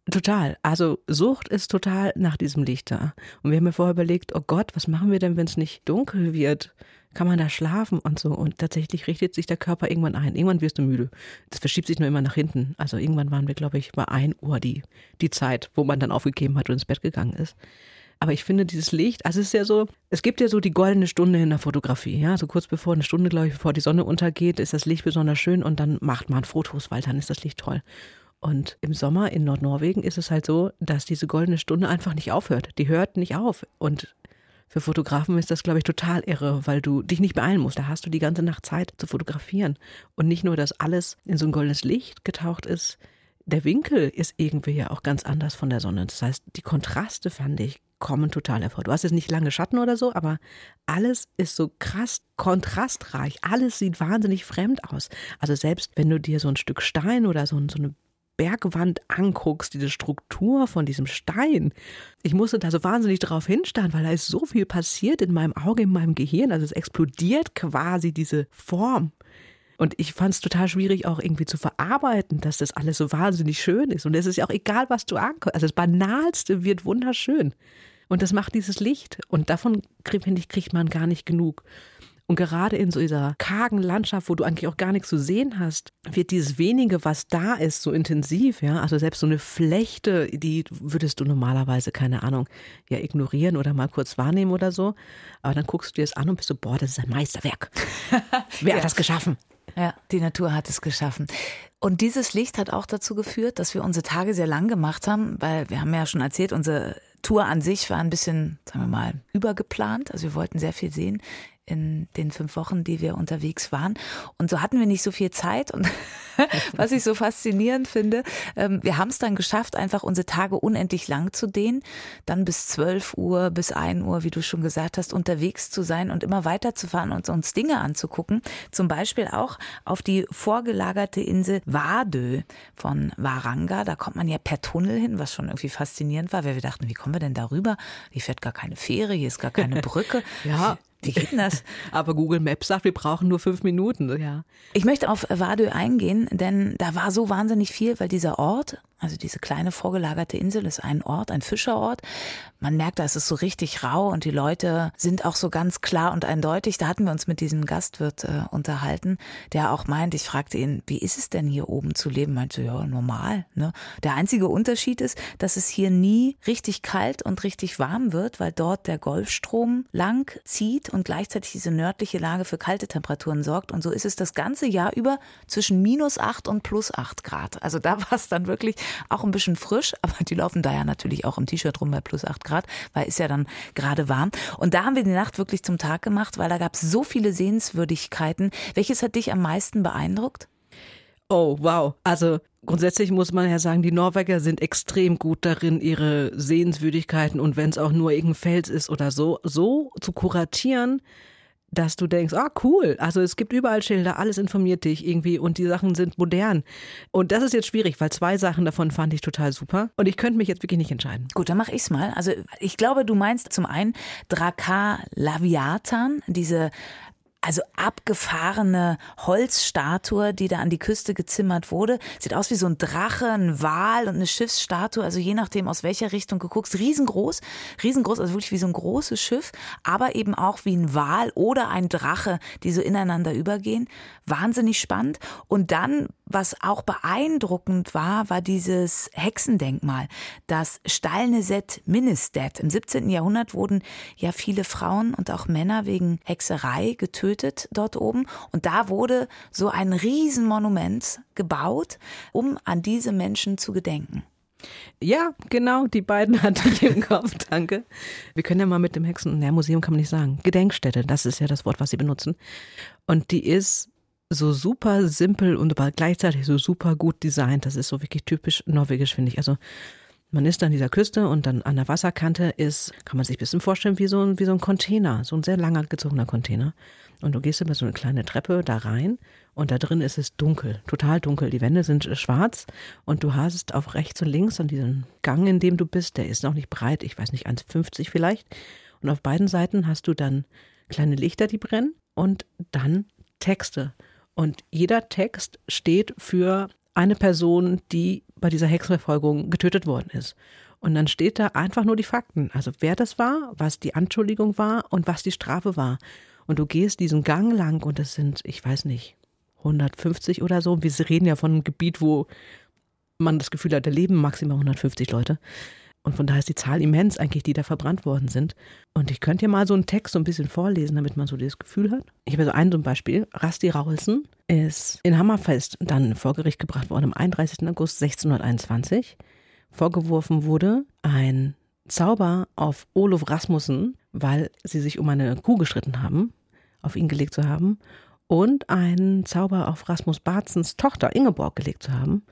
Total. Also Sucht ist total nach diesem Licht da. Und wir haben mir vorher überlegt, oh Gott, was machen wir denn, wenn es nicht dunkel wird? Kann man da schlafen und so. Und tatsächlich richtet sich der Körper irgendwann ein. Irgendwann wirst du müde. Das verschiebt sich nur immer nach hinten. Also irgendwann waren wir, glaube ich, bei 1 Uhr die, die Zeit, wo man dann aufgegeben hat und ins Bett gegangen ist. Aber ich finde dieses Licht, also es ist ja so, es gibt ja so die goldene Stunde in der Fotografie, ja, so kurz bevor eine Stunde, glaube ich, bevor die Sonne untergeht, ist das Licht besonders schön und dann macht man Fotos, weil dann ist das Licht toll. Und im Sommer in Nordnorwegen ist es halt so, dass diese goldene Stunde einfach nicht aufhört. Die hört nicht auf. Und für Fotografen ist das, glaube ich, total irre, weil du dich nicht beeilen musst. Da hast du die ganze Nacht Zeit zu fotografieren. Und nicht nur, dass alles in so ein goldenes Licht getaucht ist, der Winkel ist irgendwie ja auch ganz anders von der Sonne. Das heißt, die Kontraste, fand ich, kommen total hervor. Du hast jetzt nicht lange Schatten oder so, aber alles ist so krass kontrastreich. Alles sieht wahnsinnig fremd aus. Also selbst wenn du dir so ein Stück Stein oder so, so eine Bergwand anguckst, diese Struktur von diesem Stein. Ich musste da so wahnsinnig drauf hinstarren, weil da ist so viel passiert in meinem Auge, in meinem Gehirn. Also es explodiert quasi diese Form. Und ich fand es total schwierig, auch irgendwie zu verarbeiten, dass das alles so wahnsinnig schön ist. Und es ist ja auch egal, was du anguckst. Also das Banalste wird wunderschön. Und das macht dieses Licht. Und davon, finde ich, kriegt man gar nicht genug. Und gerade in so dieser kargen Landschaft, wo du eigentlich auch gar nichts zu sehen hast, wird dieses wenige, was da ist, so intensiv, ja. Also selbst so eine Flechte, die würdest du normalerweise, keine Ahnung, ja ignorieren oder mal kurz wahrnehmen oder so. Aber dann guckst du dir das an und bist so, boah, das ist ein Meisterwerk. Wer ja. hat das geschaffen? Ja, die Natur hat es geschaffen. Und dieses Licht hat auch dazu geführt, dass wir unsere Tage sehr lang gemacht haben, weil wir haben ja schon erzählt, unsere Tour an sich war ein bisschen, sagen wir mal, übergeplant. Also wir wollten sehr viel sehen in den fünf Wochen, die wir unterwegs waren. Und so hatten wir nicht so viel Zeit. Und was ich so faszinierend finde, ähm, wir haben es dann geschafft, einfach unsere Tage unendlich lang zu dehnen, dann bis 12 Uhr, bis 1 Uhr, wie du schon gesagt hast, unterwegs zu sein und immer weiterzufahren und uns Dinge anzugucken. Zum Beispiel auch auf die vorgelagerte Insel Wadö von Waranga. Da kommt man ja per Tunnel hin, was schon irgendwie faszinierend war, weil wir dachten, wie kommen wir denn darüber? Hier fährt gar keine Fähre, hier ist gar keine Brücke. ja. Wie geht denn das? Aber Google Maps sagt, wir brauchen nur fünf Minuten. Ja. Ich möchte auf Wadö eingehen, denn da war so wahnsinnig viel, weil dieser Ort, also diese kleine vorgelagerte Insel ist ein Ort, ein Fischerort. Man merkt, da ist es so richtig rau und die Leute sind auch so ganz klar und eindeutig. Da hatten wir uns mit diesem Gastwirt äh, unterhalten, der auch meint, ich fragte ihn, wie ist es denn hier oben zu leben? Meinte, ja, normal. Ne? Der einzige Unterschied ist, dass es hier nie richtig kalt und richtig warm wird, weil dort der Golfstrom lang zieht und gleichzeitig diese nördliche Lage für kalte Temperaturen sorgt. Und so ist es das ganze Jahr über zwischen minus acht und plus acht Grad. Also da war es dann wirklich auch ein bisschen frisch, aber die laufen da ja natürlich auch im T-Shirt rum bei plus acht Grad, weil ist ja dann gerade warm. Und da haben wir die Nacht wirklich zum Tag gemacht, weil da gab es so viele Sehenswürdigkeiten. Welches hat dich am meisten beeindruckt? Oh, wow. Also grundsätzlich muss man ja sagen, die Norweger sind extrem gut darin, ihre Sehenswürdigkeiten und wenn es auch nur irgendein Fels ist oder so, so zu kuratieren, dass du denkst, ah cool, also es gibt überall Schilder, alles informiert dich irgendwie und die Sachen sind modern. Und das ist jetzt schwierig, weil zwei Sachen davon fand ich total super und ich könnte mich jetzt wirklich nicht entscheiden. Gut, dann mache ich's mal. Also ich glaube, du meinst zum einen Drakar Laviatan, diese also abgefahrene Holzstatue, die da an die Küste gezimmert wurde. Sieht aus wie so ein Drache, ein Wal und eine Schiffsstatue. Also je nachdem, aus welcher Richtung du guckst. Riesengroß, riesengroß, also wirklich wie so ein großes Schiff, aber eben auch wie ein Wal oder ein Drache, die so ineinander übergehen. Wahnsinnig spannend. Und dann was auch beeindruckend war, war dieses Hexendenkmal, das Stallneset Ministet. Im 17. Jahrhundert wurden ja viele Frauen und auch Männer wegen Hexerei getötet dort oben. Und da wurde so ein Riesenmonument gebaut, um an diese Menschen zu gedenken. Ja, genau, die beiden hatte ich im Kopf, danke. Wir können ja mal mit dem Hexen, naja, Museum kann man nicht sagen, Gedenkstätte, das ist ja das Wort, was sie benutzen. Und die ist so super simpel und aber gleichzeitig so super gut designt. Das ist so wirklich typisch norwegisch, finde ich. Also man ist an dieser Küste und dann an der Wasserkante ist, kann man sich ein bisschen vorstellen, wie so ein, wie so ein Container, so ein sehr langer gezogener Container. Und du gehst über so eine kleine Treppe da rein und da drin ist es dunkel, total dunkel. Die Wände sind schwarz und du hast auf rechts und links an diesem Gang, in dem du bist, der ist noch nicht breit, ich weiß nicht, 1,50 vielleicht. Und auf beiden Seiten hast du dann kleine Lichter, die brennen und dann Texte. Und jeder Text steht für eine Person, die bei dieser Hexenverfolgung getötet worden ist. Und dann steht da einfach nur die Fakten. Also wer das war, was die Anschuldigung war und was die Strafe war. Und du gehst diesen Gang lang und es sind, ich weiß nicht, 150 oder so. Wir reden ja von einem Gebiet, wo man das Gefühl hat, da leben maximal 150 Leute. Und von daher ist die Zahl immens eigentlich, die da verbrannt worden sind. Und ich könnte ja mal so einen Text so ein bisschen vorlesen, damit man so das Gefühl hat. Ich habe so ein so ein Beispiel. Rasti Raulsen ist in Hammerfest dann vor Gericht gebracht worden am 31. August 1621. Vorgeworfen wurde ein Zauber auf Olof Rasmussen, weil sie sich um eine Kuh gestritten haben, auf ihn gelegt zu haben. Und einen Zauber auf Rasmus Barzens Tochter Ingeborg gelegt zu haben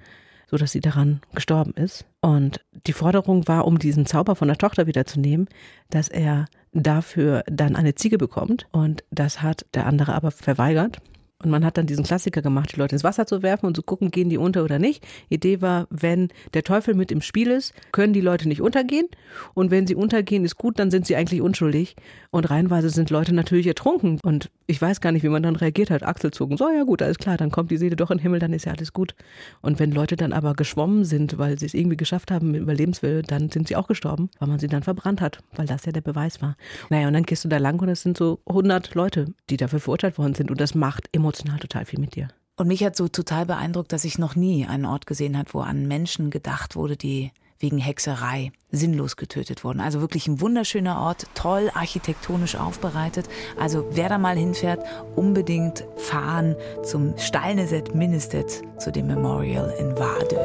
so dass sie daran gestorben ist. Und die Forderung war, um diesen Zauber von der Tochter wiederzunehmen, dass er dafür dann eine Ziege bekommt. Und das hat der andere aber verweigert. Und man hat dann diesen Klassiker gemacht, die Leute ins Wasser zu werfen und zu gucken, gehen die unter oder nicht. Idee war, wenn der Teufel mit im Spiel ist, können die Leute nicht untergehen. Und wenn sie untergehen, ist gut, dann sind sie eigentlich unschuldig. Und reihenweise sind Leute natürlich ertrunken. Und ich weiß gar nicht, wie man dann reagiert hat. Achselzucken. So, ja gut, alles klar, dann kommt die Seele doch in den Himmel, dann ist ja alles gut. Und wenn Leute dann aber geschwommen sind, weil sie es irgendwie geschafft haben mit Überlebenswille, dann sind sie auch gestorben, weil man sie dann verbrannt hat, weil das ja der Beweis war. Naja, und dann gehst du da lang und es sind so 100 Leute, die dafür verurteilt worden sind. Und das macht emotional total viel mit dir. Und mich hat so total beeindruckt, dass ich noch nie einen Ort gesehen habe, wo an Menschen gedacht wurde, die wegen Hexerei sinnlos getötet wurden. Also wirklich ein wunderschöner Ort, toll architektonisch aufbereitet. Also wer da mal hinfährt, unbedingt fahren zum Steinneset Ministet, zu dem Memorial in Wadö.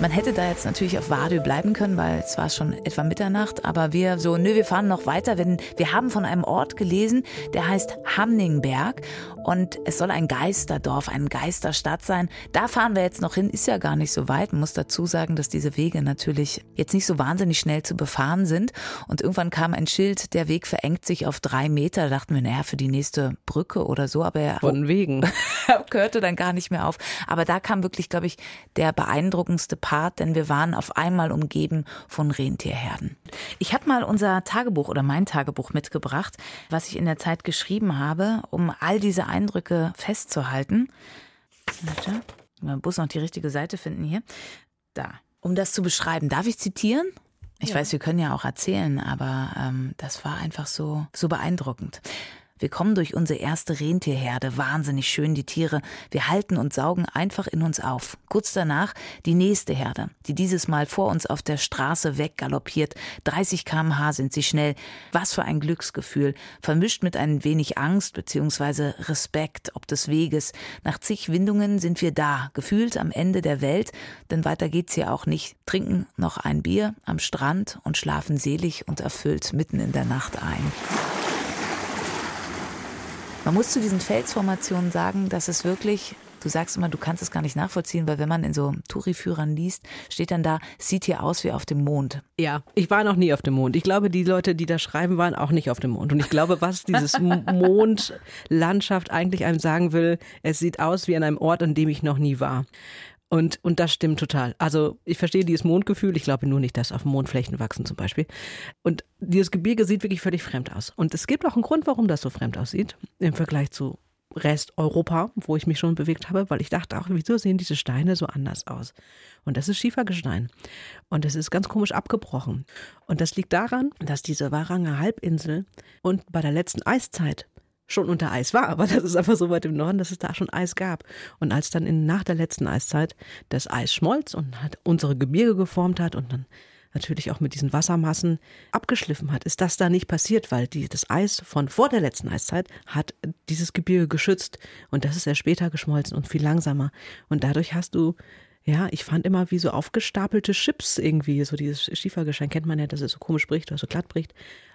Man hätte da jetzt natürlich auf Wadö bleiben können, weil es war schon etwa Mitternacht, aber wir so, nö, wir fahren noch weiter. Wenn, wir haben von einem Ort gelesen, der heißt Hamningberg und es soll ein Geisterdorf, eine Geisterstadt sein. Da fahren wir jetzt noch hin, ist ja gar nicht so weit. Man muss dazu sagen, dass diese Wege natürlich jetzt nicht so wahnsinnig schnell zu befahren sind. Und irgendwann kam ein Schild, der Weg verengt sich auf drei Meter. Da dachten wir, naja, für die nächste Brücke oder so, aber er von wegen hörte dann gar nicht mehr auf. Aber da kam wirklich, glaube ich, der beeindruckendste Part, denn wir waren auf einmal umgeben von Rentierherden. Ich habe mal unser Tagebuch oder mein Tagebuch mitgebracht, was ich in der Zeit geschrieben habe, um all diese Eindrücke festzuhalten. Warte, mal Bus noch die richtige Seite finden hier. Da. Um das zu beschreiben, darf ich zitieren? Ich ja. weiß, wir können ja auch erzählen, aber ähm, das war einfach so, so beeindruckend. Wir kommen durch unsere erste Rentierherde, wahnsinnig schön die Tiere. Wir halten und saugen einfach in uns auf. Kurz danach die nächste Herde, die dieses Mal vor uns auf der Straße weggaloppiert. 30 kmh sind sie schnell. Was für ein Glücksgefühl, vermischt mit ein wenig Angst bzw. Respekt ob des Weges. Nach zig Windungen sind wir da, gefühlt am Ende der Welt, denn weiter geht's hier auch nicht. Trinken noch ein Bier am Strand und schlafen selig und erfüllt mitten in der Nacht ein. Man muss zu diesen Felsformationen sagen, dass es wirklich Du sagst immer, du kannst es gar nicht nachvollziehen, weil wenn man in so Touri-Führern liest, steht dann da, sieht hier aus wie auf dem Mond. Ja, ich war noch nie auf dem Mond. Ich glaube, die Leute, die da schreiben, waren auch nicht auf dem Mond. Und ich glaube, was dieses Mondlandschaft eigentlich einem sagen will, es sieht aus wie an einem Ort, an dem ich noch nie war. Und, und das stimmt total. Also ich verstehe dieses Mondgefühl. Ich glaube nur nicht, dass auf Mondflächen wachsen zum Beispiel. Und dieses Gebirge sieht wirklich völlig fremd aus. Und es gibt auch einen Grund, warum das so fremd aussieht im Vergleich zu Rest Europa, wo ich mich schon bewegt habe, weil ich dachte auch, wieso sehen diese Steine so anders aus? Und das ist Schiefergestein. Und es ist ganz komisch abgebrochen. Und das liegt daran, dass diese Waranger Halbinsel und bei der letzten Eiszeit schon unter Eis war, aber das ist einfach so weit im Norden, dass es da schon Eis gab. Und als dann in, nach der letzten Eiszeit das Eis schmolz und hat unsere Gebirge geformt hat und dann natürlich auch mit diesen Wassermassen abgeschliffen hat, ist das da nicht passiert, weil die, das Eis von vor der letzten Eiszeit hat dieses Gebirge geschützt und das ist ja später geschmolzen und viel langsamer. Und dadurch hast du ja, ich fand immer wie so aufgestapelte Chips irgendwie, so dieses Schiefergeschein kennt man ja, dass es so komisch bricht oder so glatt bricht,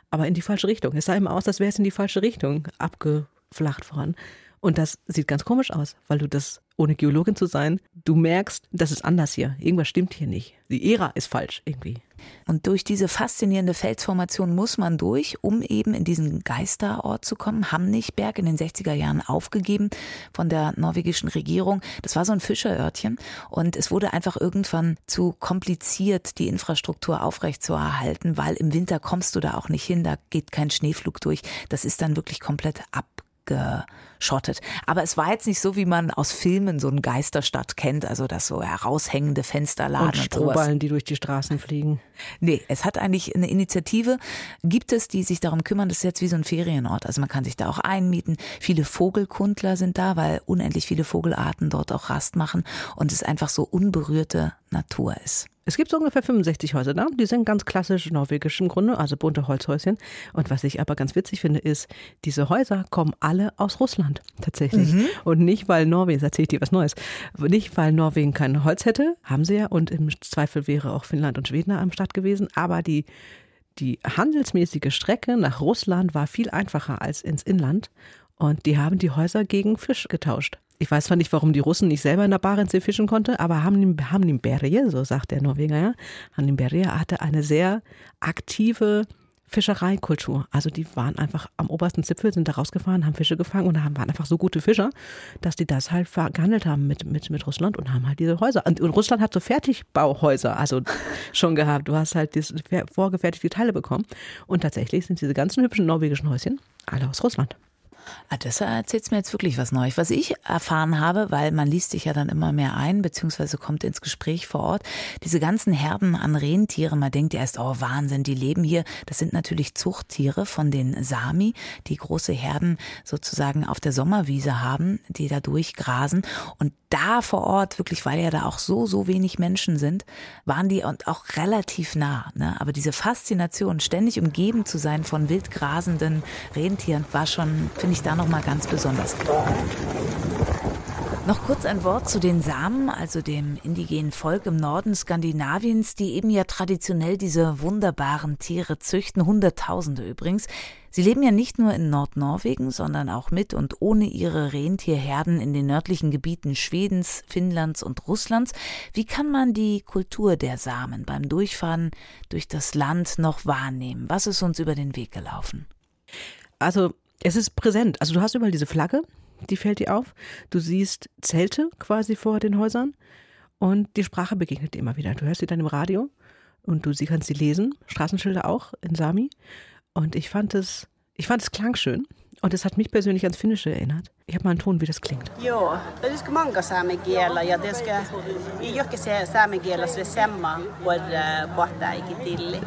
aber in die falsche Richtung. Es sah immer aus, als wäre es in die falsche Richtung abgeflacht voran. Und das sieht ganz komisch aus, weil du das, ohne Geologin zu sein, du merkst, das ist anders hier. Irgendwas stimmt hier nicht. Die Ära ist falsch irgendwie. Und durch diese faszinierende Felsformation muss man durch, um eben in diesen Geisterort zu kommen. Hamnichberg in den 60er Jahren aufgegeben von der norwegischen Regierung. Das war so ein Fischerörtchen und es wurde einfach irgendwann zu kompliziert, die Infrastruktur aufrechtzuerhalten, weil im Winter kommst du da auch nicht hin, da geht kein Schneeflug durch. Das ist dann wirklich komplett ab abgeschottet. Aber es war jetzt nicht so, wie man aus Filmen so eine Geisterstadt kennt, also das so heraushängende Fensterladen und, und Strohballen, die durch die Straßen fliegen. Nee, es hat eigentlich eine Initiative, gibt es, die sich darum kümmern, das ist jetzt wie so ein Ferienort. Also man kann sich da auch einmieten. Viele Vogelkundler sind da, weil unendlich viele Vogelarten dort auch Rast machen und es einfach so unberührte Natur ist. Es gibt so ungefähr 65 Häuser da. Die sind ganz klassisch norwegisch im Grunde, also bunte Holzhäuschen. Und was ich aber ganz witzig finde, ist, diese Häuser kommen alle aus Russland tatsächlich. Mhm. Und nicht, weil Norwegen, erzähle ich dir was Neues, nicht, weil Norwegen kein Holz hätte, haben sie ja. Und im Zweifel wäre auch Finnland und Schweden am Start gewesen. Aber die, die handelsmäßige Strecke nach Russland war viel einfacher als ins Inland. Und die haben die Häuser gegen Fisch getauscht. Ich weiß zwar nicht, warum die Russen nicht selber in der Barentssee fischen konnten, aber Hamnim Berje, so sagt der Norweger ja, Hamnim Berje hatte eine sehr aktive Fischereikultur. Also die waren einfach am obersten Zipfel, sind da rausgefahren, haben Fische gefangen und waren einfach so gute Fischer, dass die das halt gehandelt haben mit, mit, mit Russland und haben halt diese Häuser. Und, Russland hat so Fertigbauhäuser also schon gehabt. Du hast halt diese vorgefertigte Teile bekommen. Und tatsächlich sind diese ganzen hübschen norwegischen Häuschen alle aus Russland. Ah, das erzählt mir jetzt wirklich was Neues. Was ich erfahren habe, weil man liest sich ja dann immer mehr ein, beziehungsweise kommt ins Gespräch vor Ort, diese ganzen Herden an Rentieren, man denkt erst, oh Wahnsinn, die leben hier. Das sind natürlich Zuchttiere von den Sami, die große Herden sozusagen auf der Sommerwiese haben, die da durchgrasen. Und da vor Ort, wirklich, weil ja da auch so, so wenig Menschen sind, waren die und auch relativ nah. Ne? Aber diese Faszination, ständig umgeben zu sein von wild grasenden Rentieren, war schon, finde ich, da nochmal ganz besonders. Noch kurz ein Wort zu den Samen, also dem indigenen Volk im Norden Skandinaviens, die eben ja traditionell diese wunderbaren Tiere züchten, Hunderttausende übrigens. Sie leben ja nicht nur in Nordnorwegen, sondern auch mit und ohne ihre Rentierherden in den nördlichen Gebieten Schwedens, Finnlands und Russlands. Wie kann man die Kultur der Samen beim Durchfahren durch das Land noch wahrnehmen? Was ist uns über den Weg gelaufen? Also es ist präsent. Also du hast überall diese Flagge, die fällt dir auf. Du siehst Zelte quasi vor den Häusern und die Sprache begegnet dir immer wieder. Du hörst sie dann im Radio und du sie kannst sie lesen, Straßenschilder auch in Sami. Und ich fand es, ich fand es klang schön. Und es hat mich persönlich ans Finnische erinnert. Ich habe mal einen Ton, wie das klingt. Ja, det ska många samekielä ja det ska jokin samekielä se semma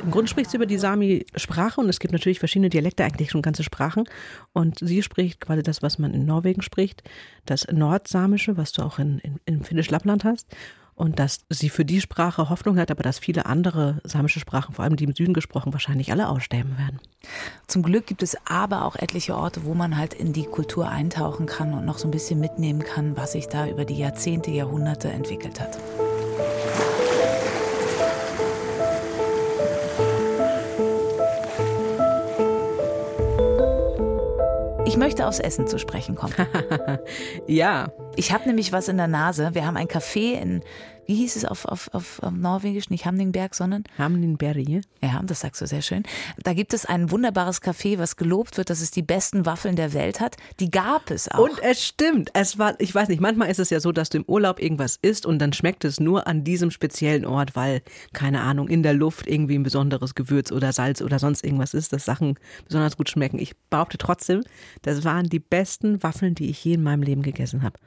Im Grunde spricht sie über die Sami-Sprache und es gibt natürlich verschiedene Dialekte, eigentlich schon ganze Sprachen. Und sie spricht quasi das, was man in Norwegen spricht, das Nordsamische, was du auch in, in, in Finnisch-Lappland hast und dass sie für die Sprache Hoffnung hat, aber dass viele andere samische Sprachen, vor allem die im Süden gesprochen, wahrscheinlich alle aussterben werden. Zum Glück gibt es aber auch etliche Orte, wo man halt in die Kultur eintauchen kann und noch so ein bisschen mitnehmen kann, was sich da über die Jahrzehnte, Jahrhunderte entwickelt hat. Ich möchte aufs Essen zu sprechen kommen. ja. Ich habe nämlich was in der Nase. Wir haben ein Café in wie hieß es auf, auf, auf, auf Norwegisch, nicht Hamningberg, sondern? Hamningberg. Ja, das sagst du sehr schön. Da gibt es ein wunderbares Café, was gelobt wird, dass es die besten Waffeln der Welt hat. Die gab es auch. Und es stimmt. Es war, ich weiß nicht, manchmal ist es ja so, dass du im Urlaub irgendwas isst und dann schmeckt es nur an diesem speziellen Ort, weil, keine Ahnung, in der Luft irgendwie ein besonderes Gewürz oder Salz oder sonst irgendwas ist, dass Sachen besonders gut schmecken. Ich behaupte trotzdem, das waren die besten Waffeln, die ich je in meinem Leben gegessen habe.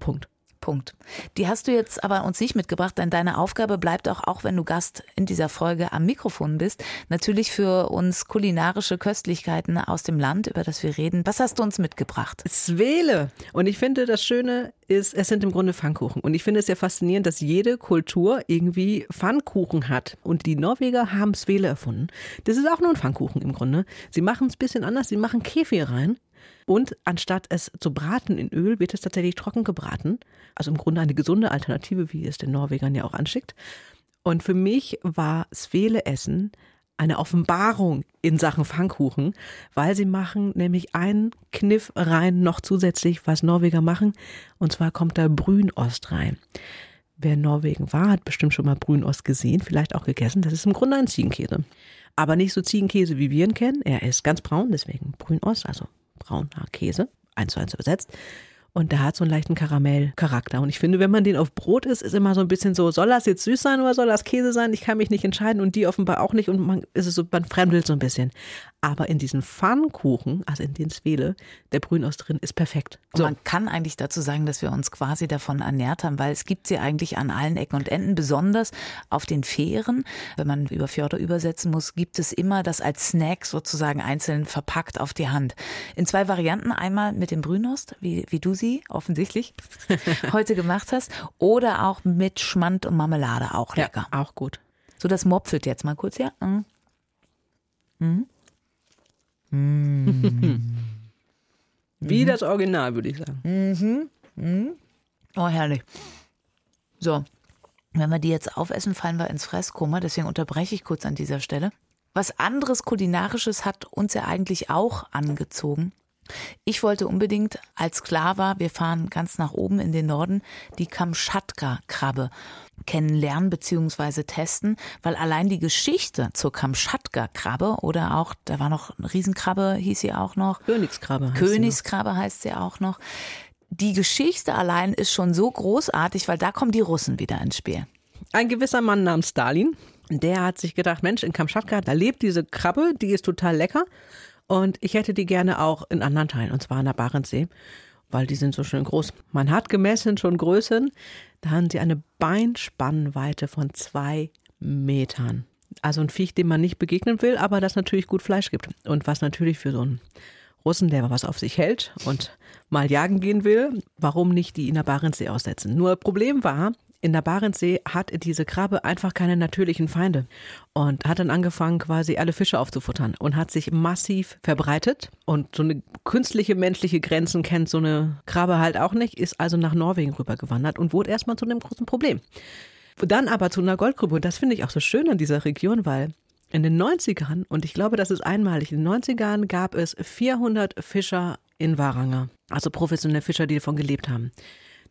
Punkt. Punkt. Die hast du jetzt aber uns nicht mitgebracht, denn deine Aufgabe bleibt auch, auch wenn du Gast in dieser Folge am Mikrofon bist, natürlich für uns kulinarische Köstlichkeiten aus dem Land, über das wir reden. Was hast du uns mitgebracht? Zwele. Und ich finde, das Schöne ist, es sind im Grunde Pfannkuchen. Und ich finde es sehr faszinierend, dass jede Kultur irgendwie Pfannkuchen hat. Und die Norweger haben Zwele erfunden. Das ist auch nur ein Pfannkuchen im Grunde. Sie machen es ein bisschen anders. Sie machen Kefir rein. Und anstatt es zu braten in Öl, wird es tatsächlich trocken gebraten. Also im Grunde eine gesunde Alternative, wie es den Norwegern ja auch anschickt. Und für mich war Svele Essen eine Offenbarung in Sachen Pfannkuchen, weil sie machen nämlich einen Kniff rein noch zusätzlich, was Norweger machen. Und zwar kommt da Brünost rein. Wer in Norwegen war, hat bestimmt schon mal Brünost gesehen, vielleicht auch gegessen. Das ist im Grunde ein Ziegenkäse. Aber nicht so Ziegenkäse, wie wir ihn kennen. Er ist ganz braun, deswegen Brünost, also brauner Käse, eins zu eins übersetzt. Und der hat so einen leichten Karamellcharakter. Und ich finde, wenn man den auf Brot isst, ist immer so ein bisschen so, soll das jetzt süß sein oder soll das Käse sein? Ich kann mich nicht entscheiden und die offenbar auch nicht. Und man ist es so, man fremdelt so ein bisschen. Aber in diesen Pfannkuchen, also in den Zwele, der Brünost drin, ist perfekt. So. Man kann eigentlich dazu sagen, dass wir uns quasi davon ernährt haben, weil es gibt sie eigentlich an allen Ecken und Enden, besonders auf den Fähren. Wenn man über Fjorde übersetzen muss, gibt es immer das als Snack sozusagen einzeln verpackt auf die Hand. In zwei Varianten, einmal mit dem Brünost, wie, wie du sie offensichtlich heute gemacht hast, oder auch mit Schmand und Marmelade, auch lecker. Ja, auch gut. So, das mopfelt jetzt mal kurz, ja? Mhm. Mhm. Wie das Original, würde ich sagen. Mhm. Mhm. Oh, herrlich. So, wenn wir die jetzt aufessen, fallen wir ins Fresskoma. Deswegen unterbreche ich kurz an dieser Stelle. Was anderes Kulinarisches hat uns ja eigentlich auch angezogen. Ich wollte unbedingt, als klar war, wir fahren ganz nach oben in den Norden, die Kamtschatka-Krabbe kennenlernen bzw. testen, weil allein die Geschichte zur Kamtschatka-Krabbe oder auch, da war noch eine Riesenkrabbe, hieß sie auch noch. Königskrabbe. Heißt Königskrabbe heißt sie auch noch. Die Geschichte allein ist schon so großartig, weil da kommen die Russen wieder ins Spiel. Ein gewisser Mann namens Stalin, der hat sich gedacht, Mensch, in Kamtschatka, da lebt diese Krabbe, die ist total lecker. Und ich hätte die gerne auch in anderen Teilen, und zwar an der Barentssee, weil die sind so schön groß. Man hat gemessen schon Größen, da haben sie eine Beinspannweite von zwei Metern. Also ein Viech, dem man nicht begegnen will, aber das natürlich gut Fleisch gibt. Und was natürlich für so einen Russen, der was auf sich hält und mal jagen gehen will, warum nicht die in der Barentssee aussetzen? Nur Problem war, in der Barentssee hat diese Krabbe einfach keine natürlichen Feinde und hat dann angefangen, quasi alle Fische aufzufuttern und hat sich massiv verbreitet. Und so eine künstliche menschliche Grenzen kennt so eine Krabbe halt auch nicht, ist also nach Norwegen rübergewandert und wurde erstmal zu einem großen Problem. Dann aber zu einer Goldgrube. Und das finde ich auch so schön an dieser Region, weil in den 90ern, und ich glaube, das ist einmalig, in den 90ern gab es 400 Fischer in Waranga. Also professionelle Fischer, die davon gelebt haben.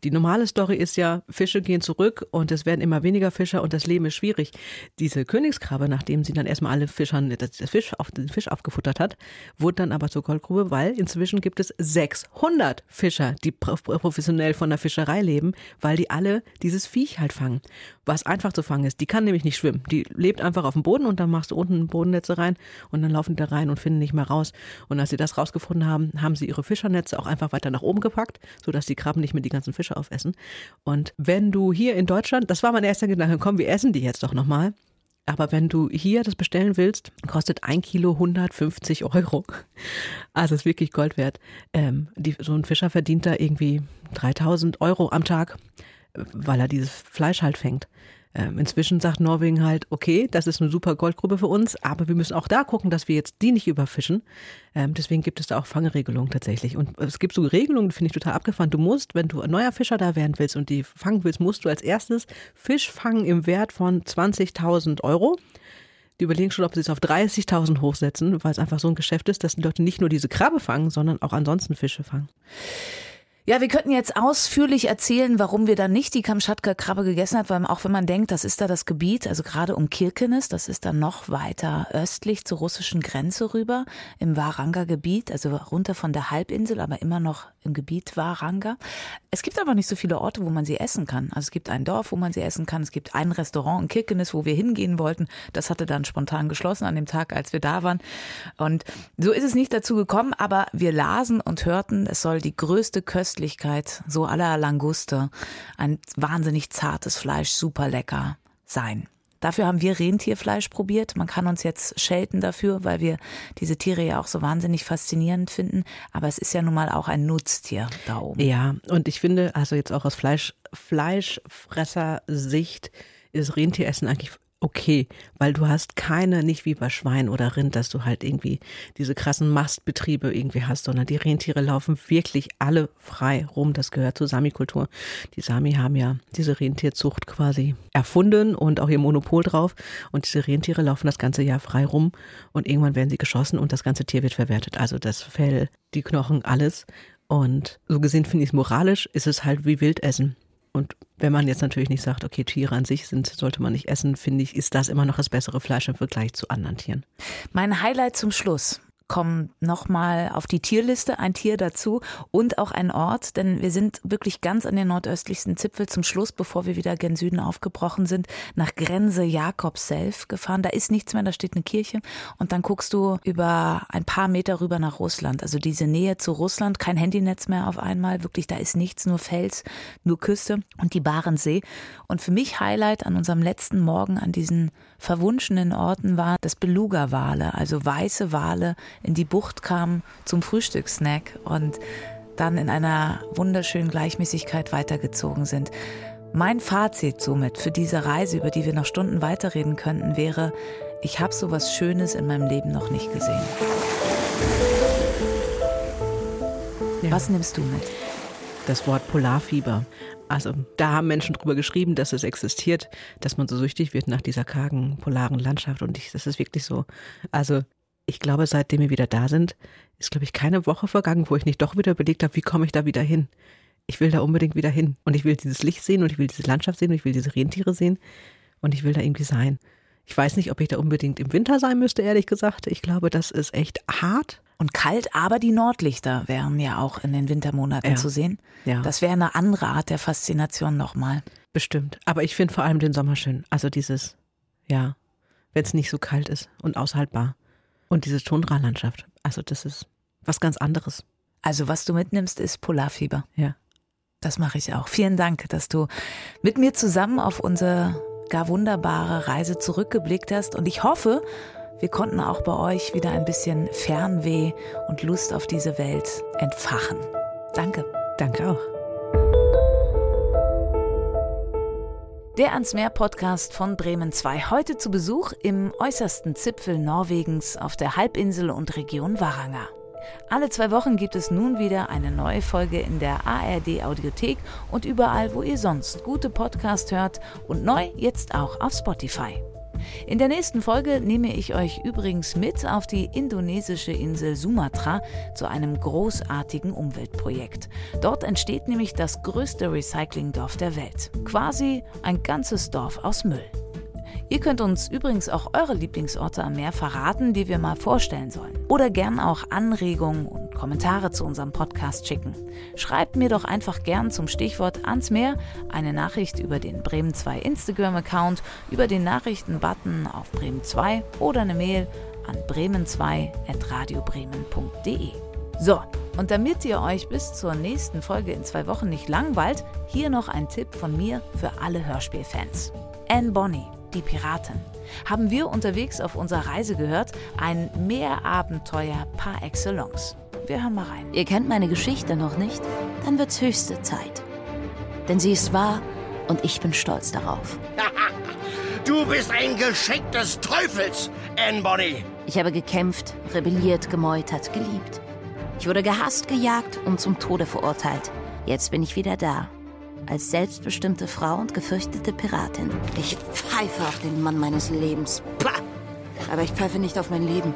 Die normale Story ist ja, Fische gehen zurück und es werden immer weniger Fischer und das Leben ist schwierig. Diese Königskrabbe, nachdem sie dann erstmal alle Fischern das Fisch auf, den Fisch aufgefuttert hat, wurde dann aber zur Goldgrube, weil inzwischen gibt es 600 Fischer, die professionell von der Fischerei leben, weil die alle dieses Viech halt fangen. Was einfach zu fangen ist. Die kann nämlich nicht schwimmen. Die lebt einfach auf dem Boden und dann machst du unten Bodennetze rein und dann laufen die da rein und finden nicht mehr raus. Und als sie das rausgefunden haben, haben sie ihre Fischernetze auch einfach weiter nach oben gepackt, sodass die Krabben nicht mehr die ganzen Fische Fische aufessen. Und wenn du hier in Deutschland, das war mein erster Gedanke, komm, wir essen die jetzt doch nochmal. Aber wenn du hier das bestellen willst, kostet ein Kilo 150 Euro. Also ist wirklich Gold wert. Ähm, die, so ein Fischer verdient da irgendwie 3000 Euro am Tag, weil er dieses Fleisch halt fängt. Ähm, inzwischen sagt Norwegen halt, okay, das ist eine super Goldgrube für uns, aber wir müssen auch da gucken, dass wir jetzt die nicht überfischen. Ähm, deswegen gibt es da auch Fangregelungen tatsächlich. Und es gibt so Regelungen, die finde ich total abgefahren. Du musst, wenn du ein neuer Fischer da werden willst und die fangen willst, musst du als erstes Fisch fangen im Wert von 20.000 Euro. Die überlegen schon, ob sie es auf 30.000 hochsetzen, weil es einfach so ein Geschäft ist, dass die Leute nicht nur diese Krabbe fangen, sondern auch ansonsten Fische fangen. Ja, wir könnten jetzt ausführlich erzählen, warum wir dann nicht die Kamtschatka-Krabbe gegessen haben, weil auch wenn man denkt, das ist da das Gebiet, also gerade um Kirkenes, das ist dann noch weiter östlich zur russischen Grenze rüber, im Waranga-Gebiet, also runter von der Halbinsel, aber immer noch im Gebiet Waranga. Es gibt aber nicht so viele Orte, wo man sie essen kann. Also es gibt ein Dorf, wo man sie essen kann. Es gibt ein Restaurant in Kirkenes, wo wir hingehen wollten. Das hatte dann spontan geschlossen an dem Tag, als wir da waren. Und so ist es nicht dazu gekommen, aber wir lasen und hörten, es soll die größte Köstlichkeit so aller Languste, ein wahnsinnig zartes Fleisch, super lecker sein. Dafür haben wir Rentierfleisch probiert. Man kann uns jetzt schelten dafür, weil wir diese Tiere ja auch so wahnsinnig faszinierend finden. Aber es ist ja nun mal auch ein Nutztier da oben. Ja, und ich finde, also jetzt auch aus Fleisch, Fleischfresser-Sicht ist Rentieressen eigentlich okay, weil du hast keine, nicht wie bei Schwein oder Rind, dass du halt irgendwie diese krassen Mastbetriebe irgendwie hast, sondern die Rentiere laufen wirklich alle frei rum. Das gehört zur Sami-Kultur. Die Sami haben ja diese Rentierzucht quasi erfunden und auch ihr Monopol drauf. Und diese Rentiere laufen das ganze Jahr frei rum und irgendwann werden sie geschossen und das ganze Tier wird verwertet. Also das Fell, die Knochen, alles. Und so gesehen finde ich es moralisch, ist es halt wie Wildessen. Und wenn man jetzt natürlich nicht sagt, okay, Tiere an sich sind, sollte man nicht essen, finde ich, ist das immer noch das bessere Fleisch im Vergleich zu anderen Tieren. Mein Highlight zum Schluss kommen nochmal auf die Tierliste, ein Tier dazu und auch ein Ort, denn wir sind wirklich ganz an den nordöstlichsten Zipfel zum Schluss, bevor wir wieder gen Süden aufgebrochen sind, nach Grenze Jakobself gefahren. Da ist nichts mehr, da steht eine Kirche und dann guckst du über ein paar Meter rüber nach Russland. Also diese Nähe zu Russland, kein Handynetz mehr auf einmal, wirklich, da ist nichts, nur Fels, nur Küste und die Barentssee. Und für mich Highlight an unserem letzten Morgen an diesen verwunschenen Orten war, dass Beluga-Wale, also weiße Wale, in die Bucht kamen zum Frühstückssnack und dann in einer wunderschönen Gleichmäßigkeit weitergezogen sind. Mein Fazit somit für diese Reise, über die wir noch Stunden weiterreden könnten, wäre, ich habe so was Schönes in meinem Leben noch nicht gesehen. Ja. Was nimmst du mit? Das Wort Polarfieber. Also da haben Menschen drüber geschrieben, dass es existiert, dass man so süchtig wird nach dieser kargen, polaren Landschaft. Und ich, das ist wirklich so. Also ich glaube, seitdem wir wieder da sind, ist, glaube ich, keine Woche vergangen, wo ich nicht doch wieder überlegt habe, wie komme ich da wieder hin. Ich will da unbedingt wieder hin. Und ich will dieses Licht sehen und ich will diese Landschaft sehen und ich will diese Rentiere sehen und ich will da irgendwie sein. Ich weiß nicht, ob ich da unbedingt im Winter sein müsste, ehrlich gesagt. Ich glaube, das ist echt hart. Und kalt, aber die Nordlichter wären ja auch in den Wintermonaten Ja. zu sehen. Ja. Das wäre eine andere Art der Faszination nochmal. Bestimmt. Aber ich finde vor allem den Sommer schön. Also dieses, ja, wenn es nicht so kalt ist und aushaltbar. Und diese Tundra-Landschaft. Also das ist was ganz anderes. Also was du mitnimmst, ist Polarfieber. Ja. Das mache ich auch. Vielen Dank, dass du mit mir zusammen auf unsere gar wunderbare Reise zurückgeblickt hast. Und ich hoffe, wir konnten auch bei euch wieder ein bisschen Fernweh und Lust auf diese Welt entfachen. Danke. Danke auch. Der ans Meer Podcast von Bremen 2. Heute zu Besuch im äußersten Zipfel Norwegens auf der Halbinsel und Region Varanga. Alle zwei Wochen gibt es nun wieder eine neue Folge in der ARD Audiothek und überall, wo ihr sonst gute Podcast hört und neu jetzt auch auf Spotify. In der nächsten Folge nehme ich euch übrigens mit auf die indonesische Insel Sumatra zu einem großartigen Umweltprojekt. Dort entsteht nämlich das größte Recyclingdorf der Welt. Quasi ein ganzes Dorf aus Müll. Ihr könnt uns übrigens auch eure Lieblingsorte am Meer verraten, die wir mal vorstellen sollen. Oder gern auch Anregungen und Kommentare zu unserem Podcast schicken. Schreibt mir doch einfach gern zum Stichwort ans Meer eine Nachricht über den Bremen 2 Instagram-Account, über den Nachrichten-Button auf Bremen 2 oder eine Mail an bremen2.radiobremen.de. So, und damit ihr euch bis zur nächsten Folge in zwei Wochen nicht langweilt, hier noch ein Tipp von mir für alle Hörspielfans. Anne Bonny, die Piratin, haben wir unterwegs auf unserer Reise gehört, ein Meerabenteuer par excellence. Wir hören mal rein. Ihr kennt meine Geschichte noch nicht? Dann wird's höchste Zeit. Denn sie ist wahr und ich bin stolz darauf. Du bist ein Geschenk des Teufels, Anne Bonny. Ich habe gekämpft, rebelliert, gemeutert, geliebt. Ich wurde gehasst, gejagt und zum Tode verurteilt. Jetzt bin ich wieder da. Als selbstbestimmte Frau und gefürchtete Piratin. Ich pfeife auf den Mann meines Lebens. Pah! Aber ich pfeife nicht auf mein Leben.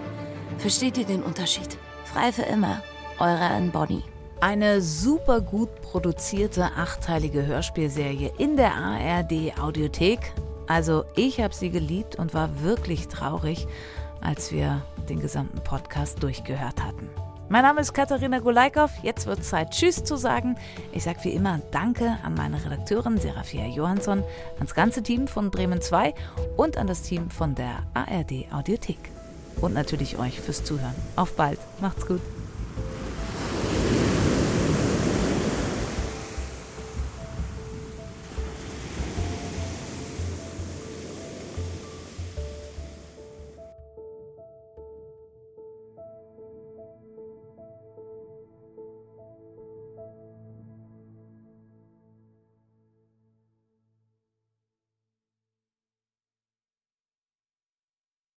Versteht ihr den Unterschied? Frei für immer. Eure Anne Bonny. Eine super gut produzierte achteilige Hörspielserie in der ARD Audiothek. Also ich habe sie geliebt und war wirklich traurig, als wir den gesamten Podcast durchgehört hatten. Mein Name ist Katharina Golaikow. Jetzt wird Zeit, Tschüss zu sagen. Ich sage wie immer Danke an meine Redakteurin Serafia Johansson, ans ganze Team von Bremen 2 und an das Team von der ARD Audiothek. Und natürlich euch fürs Zuhören. Auf bald. Macht's gut.